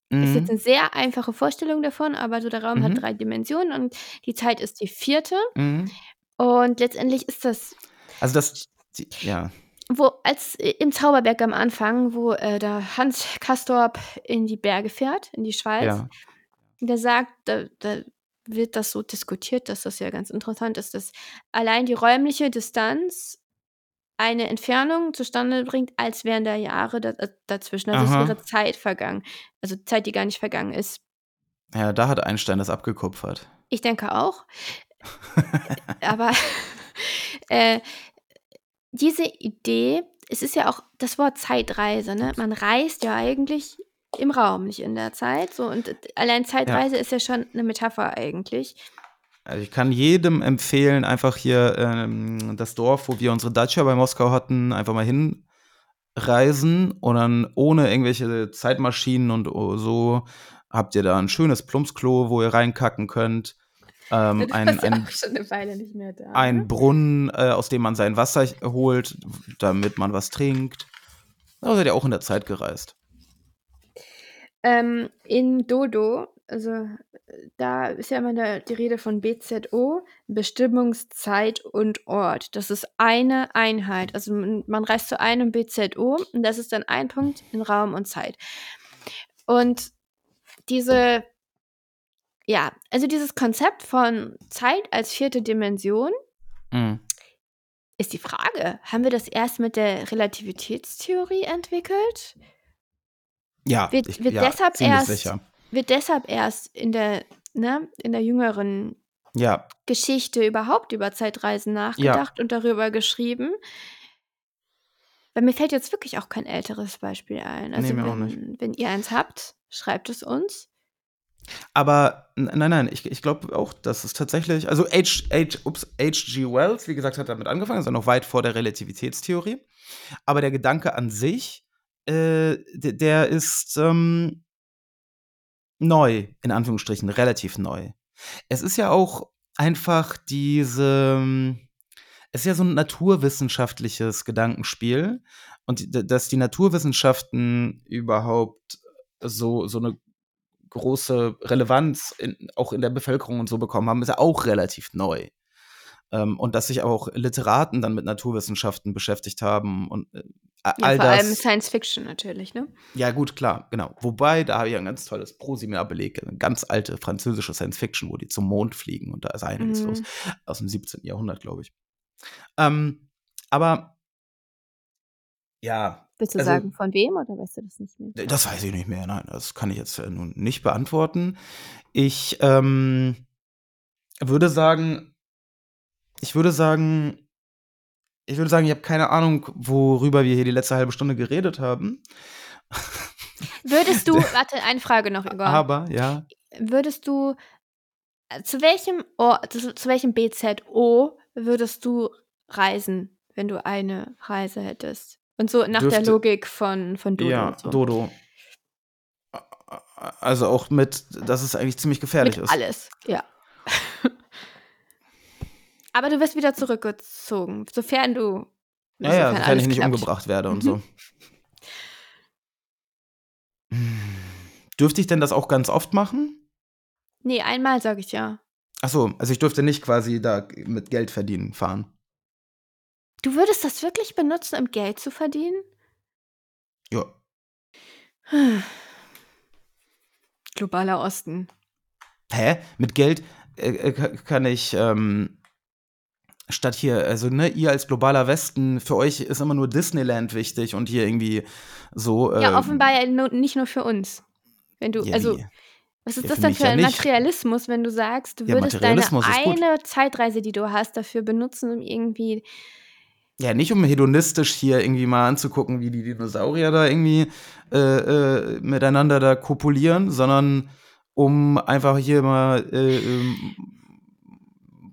[SPEAKER 4] Ist jetzt
[SPEAKER 1] Mhm.
[SPEAKER 4] eine sehr einfache Vorstellung davon, aber so der Raum
[SPEAKER 1] Mhm.
[SPEAKER 4] hat drei Dimensionen und die Zeit ist die vierte.
[SPEAKER 1] Mhm.
[SPEAKER 4] Und letztendlich ist das
[SPEAKER 1] Also das, die, ja.
[SPEAKER 4] wo als äh, im Zauberberg am Anfang, wo äh, der Hans Kastorp in die Berge fährt, in die Schweiz,
[SPEAKER 1] Ja.
[SPEAKER 4] der sagt, da, da wird das so diskutiert, dass das ja ganz interessant ist, dass allein die räumliche Distanz eine Entfernung zustande bringt, als wären da Jahre äh, dazwischen. Also
[SPEAKER 1] Aha.
[SPEAKER 4] es wäre Zeit vergangen. Also Zeit, die gar nicht vergangen ist.
[SPEAKER 1] Ja, da hat Einstein das abgekupfert.
[SPEAKER 4] Ich denke auch. Aber äh, diese Idee, es ist ja auch das Wort Zeitreise, ne? Man reist ja eigentlich im Raum, nicht in der Zeit. So, und äh, allein Zeitreise ist ja schon eine Metapher eigentlich.
[SPEAKER 1] Also ich kann jedem empfehlen, einfach hier ähm, das Dorf, wo wir unsere Dacia bei Moskau hatten, einfach mal hinreisen und dann ohne irgendwelche Zeitmaschinen und so habt ihr da ein schönes Plumpsklo, wo ihr reinkacken könnt. Ähm, ein, ein,
[SPEAKER 4] da.
[SPEAKER 1] ein Brunnen, äh, aus dem man sein Wasser holt, damit man was trinkt. Da seid ihr auch in der Zeit gereist.
[SPEAKER 4] Ähm, in Dodo, also äh, da ist ja immer der, die Rede von BZO, Bestimmungszeit und Ort. Das ist eine Einheit. Also man, reist zu einem BZO und das ist dann ein Punkt in Raum und Zeit. Und diese, ja, also dieses Konzept von Zeit als vierte Dimension
[SPEAKER 1] Mhm.
[SPEAKER 4] ist die Frage, haben wir das erst mit der Relativitätstheorie entwickelt?
[SPEAKER 1] Ja,
[SPEAKER 4] Wird-
[SPEAKER 1] ich,
[SPEAKER 4] wird
[SPEAKER 1] ja
[SPEAKER 4] deshalb erst-
[SPEAKER 1] sicher.
[SPEAKER 4] Wird deshalb erst in der, ne, in der jüngeren
[SPEAKER 1] Ja,
[SPEAKER 4] Geschichte überhaupt über Zeitreisen nachgedacht und darüber geschrieben. Weil mir fällt jetzt wirklich auch kein älteres Beispiel ein. Also
[SPEAKER 1] Nee, mir auch
[SPEAKER 4] wenn,
[SPEAKER 1] nicht.
[SPEAKER 4] wenn ihr eins habt, schreibt es uns.
[SPEAKER 1] Aber nein, nein, ich, ich glaube auch, dass es tatsächlich, also H, H, ups, H.G. Wells, wie gesagt, hat damit angefangen, ist ja noch weit vor der Relativitätstheorie. Aber der Gedanke an sich, äh, der, der ist ähm, neu, in Anführungsstrichen, relativ neu. Es ist ja auch einfach diese, ähm, es ist ja so ein naturwissenschaftliches Gedankenspiel und dass die Naturwissenschaften überhaupt so, so eine große Relevanz in, auch in der Bevölkerung und so bekommen haben, ist ja auch relativ neu. Ähm, und dass sich auch Literaten dann mit Naturwissenschaften beschäftigt haben und äh,
[SPEAKER 4] Ja,
[SPEAKER 1] all
[SPEAKER 4] vor allem
[SPEAKER 1] das.
[SPEAKER 4] Science Fiction natürlich, ne?
[SPEAKER 1] Ja, gut, klar, genau. Wobei, da habe ich ein ganz tolles Proseminar belegt, eine ganz alte französische Science Fiction, wo die zum Mond fliegen und da ist einiges
[SPEAKER 4] Mhm.
[SPEAKER 1] los. Aus dem 17. Jahrhundert, glaube ich. Ähm, aber ja,
[SPEAKER 4] Willst du
[SPEAKER 1] Also-
[SPEAKER 4] sagen, von wem oder weißt du das nicht mehr?
[SPEAKER 1] das weiß ich nicht mehr. Nein, das kann ich jetzt äh, nun nicht beantworten. Ich ähm, würde sagen, ich würde sagen, ich würde sagen, ich habe keine Ahnung, worüber wir hier die letzte halbe Stunde geredet haben.
[SPEAKER 4] Würdest du, warte, eine Frage noch, Igor.
[SPEAKER 1] Aber ja,
[SPEAKER 4] Würdest du, äh, zu welchem Ort, zu, welchem BZO würdest du reisen, wenn du eine Reise hättest? Und so nach der
[SPEAKER 1] Dürfte-
[SPEAKER 4] Logik von, von Dodo
[SPEAKER 1] ja,
[SPEAKER 4] und so.
[SPEAKER 1] Dodo. Also auch mit, dass es eigentlich ziemlich gefährlich
[SPEAKER 4] Mit
[SPEAKER 1] ist.
[SPEAKER 4] alles, ja. Aber du wirst wieder zurückgezogen, sofern du.
[SPEAKER 1] Ja, ja,
[SPEAKER 4] sofern
[SPEAKER 1] sofern
[SPEAKER 4] alles
[SPEAKER 1] ich nicht
[SPEAKER 4] klappt.
[SPEAKER 1] umgebracht werde und
[SPEAKER 4] Mhm.
[SPEAKER 1] so. Dürfte ich denn das auch ganz oft machen?
[SPEAKER 4] Nee, einmal sage ich ja.
[SPEAKER 1] Achso, also ich dürfte nicht quasi da mit Geld verdienen fahren.
[SPEAKER 4] Du würdest das wirklich benutzen, um Geld zu verdienen?
[SPEAKER 1] Ja.
[SPEAKER 4] Globaler Osten.
[SPEAKER 1] Hä? Mit Geld äh, äh, ka- kann ich ähm, statt hier, also ne, ihr als globaler Westen, für euch ist immer nur Disneyland wichtig und hier irgendwie so.
[SPEAKER 4] ja,
[SPEAKER 1] ähm,
[SPEAKER 4] offenbar ja nicht nur für uns. Wenn du,
[SPEAKER 1] ja,
[SPEAKER 4] also,
[SPEAKER 1] wie?
[SPEAKER 4] was ist
[SPEAKER 1] Ja,
[SPEAKER 4] das denn für
[SPEAKER 1] ja
[SPEAKER 4] ein
[SPEAKER 1] nicht.
[SPEAKER 4] Materialismus, wenn du sagst, du
[SPEAKER 1] Ja,
[SPEAKER 4] würdest deine eine Zeitreise, die du hast, dafür benutzen, um irgendwie.
[SPEAKER 1] Ja, nicht um hedonistisch hier irgendwie mal anzugucken, wie die Dinosaurier da irgendwie äh, äh, miteinander da kopulieren, sondern um einfach hier mal äh, ähm,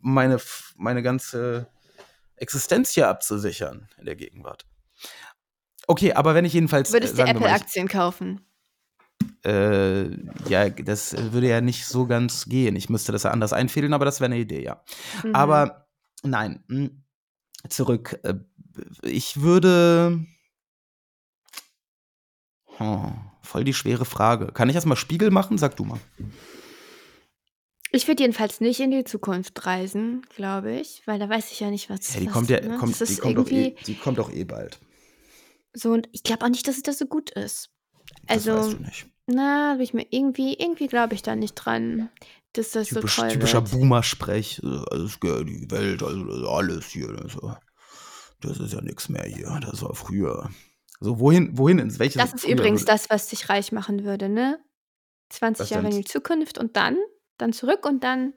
[SPEAKER 1] meine, meine ganze Existenz hier abzusichern in der Gegenwart. Okay, aber wenn ich jedenfalls.
[SPEAKER 4] Du würdest
[SPEAKER 1] äh, ich-
[SPEAKER 4] Apple-Aktien kaufen.
[SPEAKER 1] Äh, ja, das würde ja nicht so ganz gehen. Ich müsste das ja anders einfädeln, aber das wäre eine Idee, ja.
[SPEAKER 4] Mhm.
[SPEAKER 1] Aber nein, mh, zurück. Äh, Ich würde. Hm, voll die schwere Frage. Kann ich erstmal Spiegel machen? Sag du mal.
[SPEAKER 4] Ich würde jedenfalls nicht in die Zukunft reisen, glaube ich, weil da weiß ich ja nicht, was.
[SPEAKER 1] Ja, die
[SPEAKER 4] was,
[SPEAKER 1] kommt ja,
[SPEAKER 4] ne?
[SPEAKER 1] kommt,
[SPEAKER 4] das
[SPEAKER 1] die, kommt doch eh, die kommt doch eh bald.
[SPEAKER 4] so und ich glaube auch nicht, dass es das so gut ist.
[SPEAKER 1] Das
[SPEAKER 4] Also,
[SPEAKER 1] weißt du nicht.
[SPEAKER 4] na, ich mir irgendwie, irgendwie glaube ich da nicht dran, dass das
[SPEAKER 1] Typisch,
[SPEAKER 4] so toll
[SPEAKER 1] typischer. Boomer-Sprech. Alles, ge- die Welt, also das alles hier. Das, äh, das ist ja nichts mehr hier. Das war früher. So, wohin, wohin, ins welches
[SPEAKER 4] Das ist
[SPEAKER 1] früher
[SPEAKER 4] übrigens das, was dich reich machen würde, ne? 20
[SPEAKER 1] Was
[SPEAKER 4] Jahre in
[SPEAKER 1] denn?
[SPEAKER 4] die Zukunft und dann, dann zurück und dann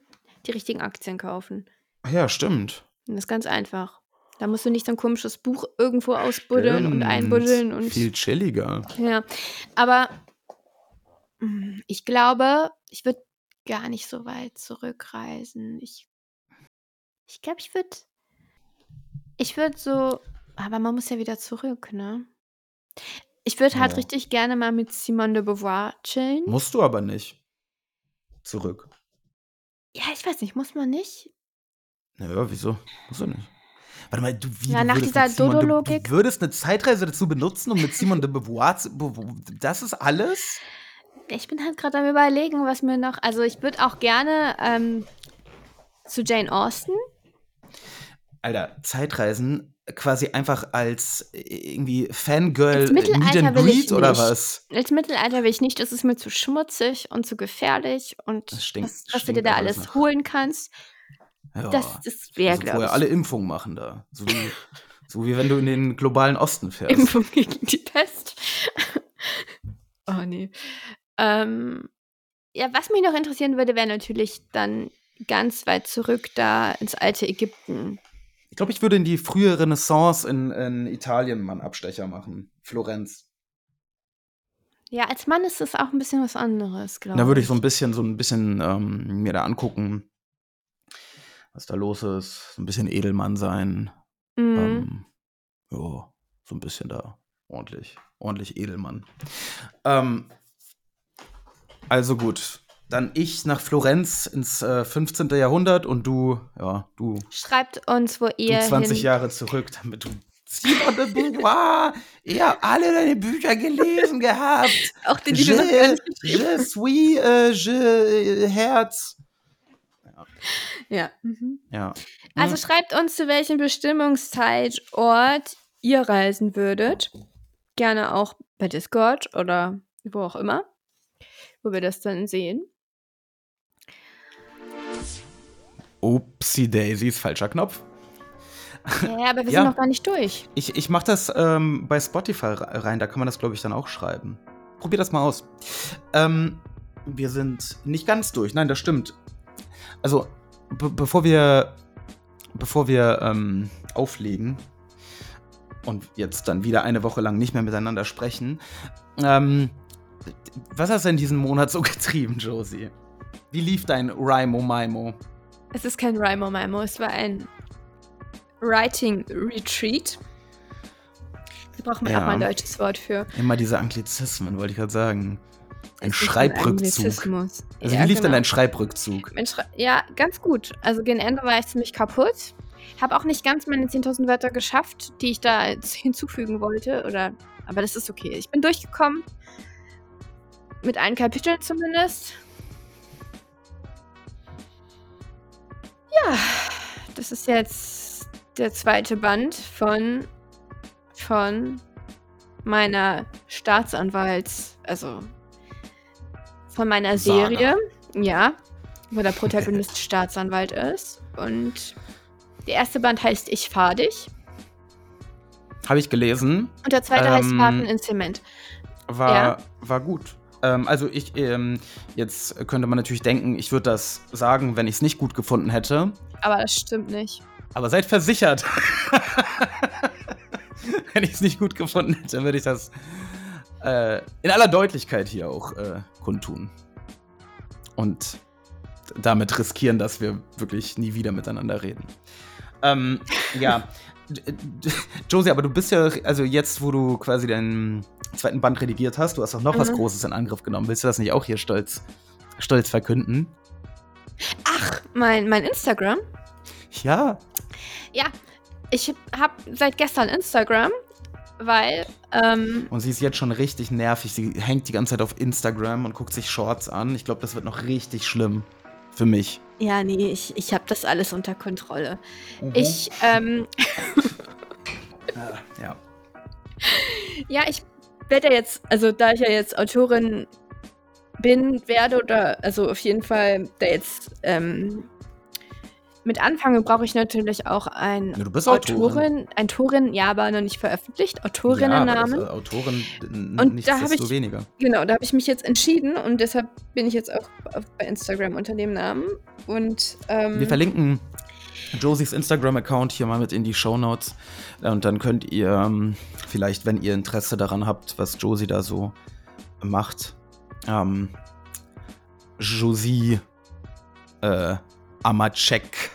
[SPEAKER 4] die richtigen Aktien kaufen.
[SPEAKER 1] Ach Ja, stimmt.
[SPEAKER 4] Und das ist ganz einfach. Da musst du nicht so ein komisches Buch irgendwo ausbuddeln und
[SPEAKER 1] Stimmt.
[SPEAKER 4] einbuddeln und
[SPEAKER 1] Viel chilliger.
[SPEAKER 4] ja. Aber mm, ich glaube, ich würde gar nicht so weit zurückreisen. Ich ich glaube, ich würde ich würde so, aber man muss ja wieder zurück, ne? Ich würde halt
[SPEAKER 1] Ja.
[SPEAKER 4] richtig gerne mal mit Simone de Beauvoir chillen.
[SPEAKER 1] Musst du aber nicht. Zurück.
[SPEAKER 4] Ja, ich weiß nicht, muss man nicht?
[SPEAKER 1] Naja, wieso? Musst du nicht. Warte mal, du, wie,
[SPEAKER 4] Ja,
[SPEAKER 1] du
[SPEAKER 4] nach
[SPEAKER 1] würdest
[SPEAKER 4] dieser Dodo-Logik.
[SPEAKER 1] Du würdest eine Zeitreise dazu benutzen, um mit Simon de Beauvoir zu. Das ist alles?
[SPEAKER 4] Ich bin halt gerade am überlegen, was mir noch. Also ich würde auch gerne ähm, zu Jane Austen.
[SPEAKER 1] Alter, Zeitreisen quasi einfach als äh, irgendwie Fangirl Meet and Greet oder
[SPEAKER 4] nicht.
[SPEAKER 1] was?
[SPEAKER 4] Als Mittelalter will ich nicht, das ist mir zu schmutzig und zu gefährlich und
[SPEAKER 1] Das stinkt-
[SPEAKER 4] was, was du
[SPEAKER 1] stinkt
[SPEAKER 4] dir da
[SPEAKER 1] alles nach-
[SPEAKER 4] holen kannst.
[SPEAKER 1] Ja.
[SPEAKER 4] Das, das wäre,
[SPEAKER 1] also
[SPEAKER 4] glaube ich,
[SPEAKER 1] alle Impfungen machen da. So wie, so wie wenn du in den globalen Osten fährst.
[SPEAKER 4] Impfung gegen die Pest. oh nee. Ähm, ja, was mich noch interessieren würde, wäre natürlich dann ganz weit zurück da ins alte Ägypten.
[SPEAKER 1] Ich glaube, ich würde in die frühe Renaissance in, in Italien mal einen Abstecher machen. Florenz.
[SPEAKER 4] Ja, als Mann ist es auch ein bisschen was anderes, glaube
[SPEAKER 1] Da würde ich so ein bisschen, so ein bisschen ähm, mir da angucken, was da los ist. So ein bisschen Edelmann sein.
[SPEAKER 4] Mhm.
[SPEAKER 1] Ähm, ja, so ein bisschen da ordentlich, ordentlich Edelmann. Ähm, also gut, dann ich nach Florenz ins äh, 15. Jahrhundert und du, ja, du,
[SPEAKER 4] Schreibt uns, wo
[SPEAKER 1] du
[SPEAKER 4] ihr
[SPEAKER 1] 20
[SPEAKER 4] hin
[SPEAKER 1] Jahre zurück, damit du Simon de Beauvoir, ihr habt alle deine Bücher gelesen gehabt.
[SPEAKER 4] Auch den, die du
[SPEAKER 1] Je,
[SPEAKER 4] geschrieben
[SPEAKER 1] je suis, äh, je, äh, Herz.
[SPEAKER 4] Ja. Mhm.
[SPEAKER 1] Ja.
[SPEAKER 4] Also
[SPEAKER 1] Hm.
[SPEAKER 4] schreibt uns, zu welchem Bestimmungszeitort ihr reisen würdet. Gerne auch bei Discord oder wo auch immer, wo wir das dann sehen.
[SPEAKER 1] Upsi Daisys, falscher Knopf.
[SPEAKER 4] Ja, aber wir
[SPEAKER 1] Ja.
[SPEAKER 4] sind noch gar nicht durch.
[SPEAKER 1] Ich, ich mache das ähm, bei Spotify re- rein, da kann man das, glaube ich, dann auch schreiben. Probier das mal aus. Ähm, wir sind nicht ganz durch. Nein, das stimmt. Also, be bevor wir, bevor wir ähm, auflegen und jetzt dann wieder eine Woche lang nicht mehr miteinander sprechen, ähm, was hast du in diesem Monat so getrieben, Josie? Wie lief dein Rimo Mimo?
[SPEAKER 4] Es ist kein Rimo Mimo, es war ein Writing Retreat. Da brauchen wir
[SPEAKER 1] Ja.
[SPEAKER 4] auch mal ein deutsches Wort für.
[SPEAKER 1] Immer diese Anglizismen, wollte ich gerade sagen. Ein
[SPEAKER 4] Es ist
[SPEAKER 1] Schreibrückzug.
[SPEAKER 4] Anglizismus.
[SPEAKER 1] Also
[SPEAKER 4] Ja,
[SPEAKER 1] wie lief denn
[SPEAKER 4] genau.
[SPEAKER 1] dein Schreibrückzug?
[SPEAKER 4] Mein Schrei ja, ganz gut. Also gegen Ende war ich ziemlich kaputt. Habe auch nicht ganz meine 10.000 Wörter geschafft, die ich da hinzufügen wollte. Oder, aber das ist okay. Ich bin durchgekommen. Mit allen Kapiteln zumindest. Ja, das ist jetzt der zweite Band von, von meiner Staatsanwalts, also von meiner
[SPEAKER 1] Saga.
[SPEAKER 4] Serie. Ja, wo der Protagonist Staatsanwalt ist. Und der erste Band heißt Ich fahr dich.
[SPEAKER 1] Habe ich gelesen.
[SPEAKER 4] Und der zweite heißt
[SPEAKER 1] Ähm,
[SPEAKER 4] Fahrten ins Zement.
[SPEAKER 1] War,
[SPEAKER 4] Ja.
[SPEAKER 1] war gut. Ähm, also ich, ähm, jetzt könnte man natürlich denken, ich würde das sagen, wenn ich es nicht gut gefunden hätte.
[SPEAKER 4] Aber das stimmt nicht.
[SPEAKER 1] Aber seid versichert. wenn ich es nicht gut gefunden hätte, würde ich das äh, in aller Deutlichkeit hier auch äh, kundtun. Und damit riskieren, dass wir wirklich nie wieder miteinander reden. Ähm, ja. D- Josie, aber du bist ja, also jetzt, wo du quasi deinen zweiten Band redigiert hast, du hast auch noch was
[SPEAKER 4] Mhm.
[SPEAKER 1] Großes in Angriff genommen. Willst du das nicht auch hier stolz, stolz verkünden?
[SPEAKER 4] Ach, mein, mein Instagram?
[SPEAKER 1] Ja.
[SPEAKER 4] Ja, ich habe seit gestern Instagram, weil, ähm,
[SPEAKER 1] Und sie ist jetzt schon richtig nervig. Sie hängt die ganze Zeit auf Instagram und guckt sich Shorts an. Ich glaube, das wird noch richtig schlimm für mich.
[SPEAKER 4] ja, nee, ich, ich habe das alles unter Kontrolle. Ich, ähm,
[SPEAKER 1] Ja.
[SPEAKER 4] ja, ich werde ja jetzt, also da ich ja jetzt Autorin bin, werde oder, also auf jeden Fall da jetzt ähm, mit anfange, brauche ich natürlich auch ein
[SPEAKER 1] Ja, du bist Autorin.
[SPEAKER 4] Autorin, ein Autorin, ja, aber noch nicht veröffentlicht,
[SPEAKER 1] Ja,
[SPEAKER 4] Autorinnennamen.
[SPEAKER 1] äh, Autorin
[SPEAKER 4] Und
[SPEAKER 1] nichts
[SPEAKER 4] da ich-
[SPEAKER 1] weniger.
[SPEAKER 4] Genau, da habe ich mich jetzt entschieden und deshalb bin ich jetzt auch bei Instagram unter dem Namen. Und ähm,
[SPEAKER 1] Wir verlinken Josies Instagram-Account hier mal mit in die Shownotes. Und dann könnt ihr ähm, vielleicht, wenn ihr Interesse daran habt, was Josie da so macht, ähm, Josie äh, Amacek.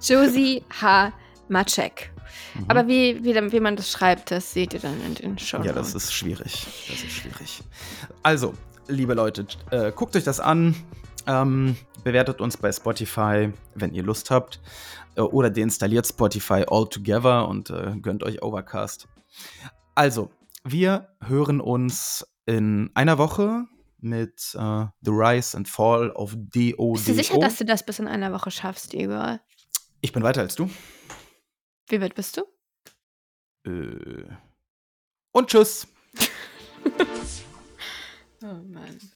[SPEAKER 4] Josie H. Macek.
[SPEAKER 1] Mhm.
[SPEAKER 4] Aber wie, wie, wie man das schreibt, das seht ihr dann in den Show.
[SPEAKER 1] Ja, das ist schwierig. Das ist schwierig. Also, liebe Leute, äh, guckt euch das an. Ähm, bewertet uns bei Spotify, wenn ihr Lust habt. Äh, oder deinstalliert Spotify altogether und äh, gönnt euch Overcast. Also, wir hören uns in einer Woche mit äh, The Rise and Fall of DODO.
[SPEAKER 4] Bist du sicher, dass du das bis in einer Woche schaffst, Igor?
[SPEAKER 1] Ich bin weiter als du.
[SPEAKER 4] Wie weit bist du?
[SPEAKER 1] Äh, und tschüss.
[SPEAKER 4] Oh Mann.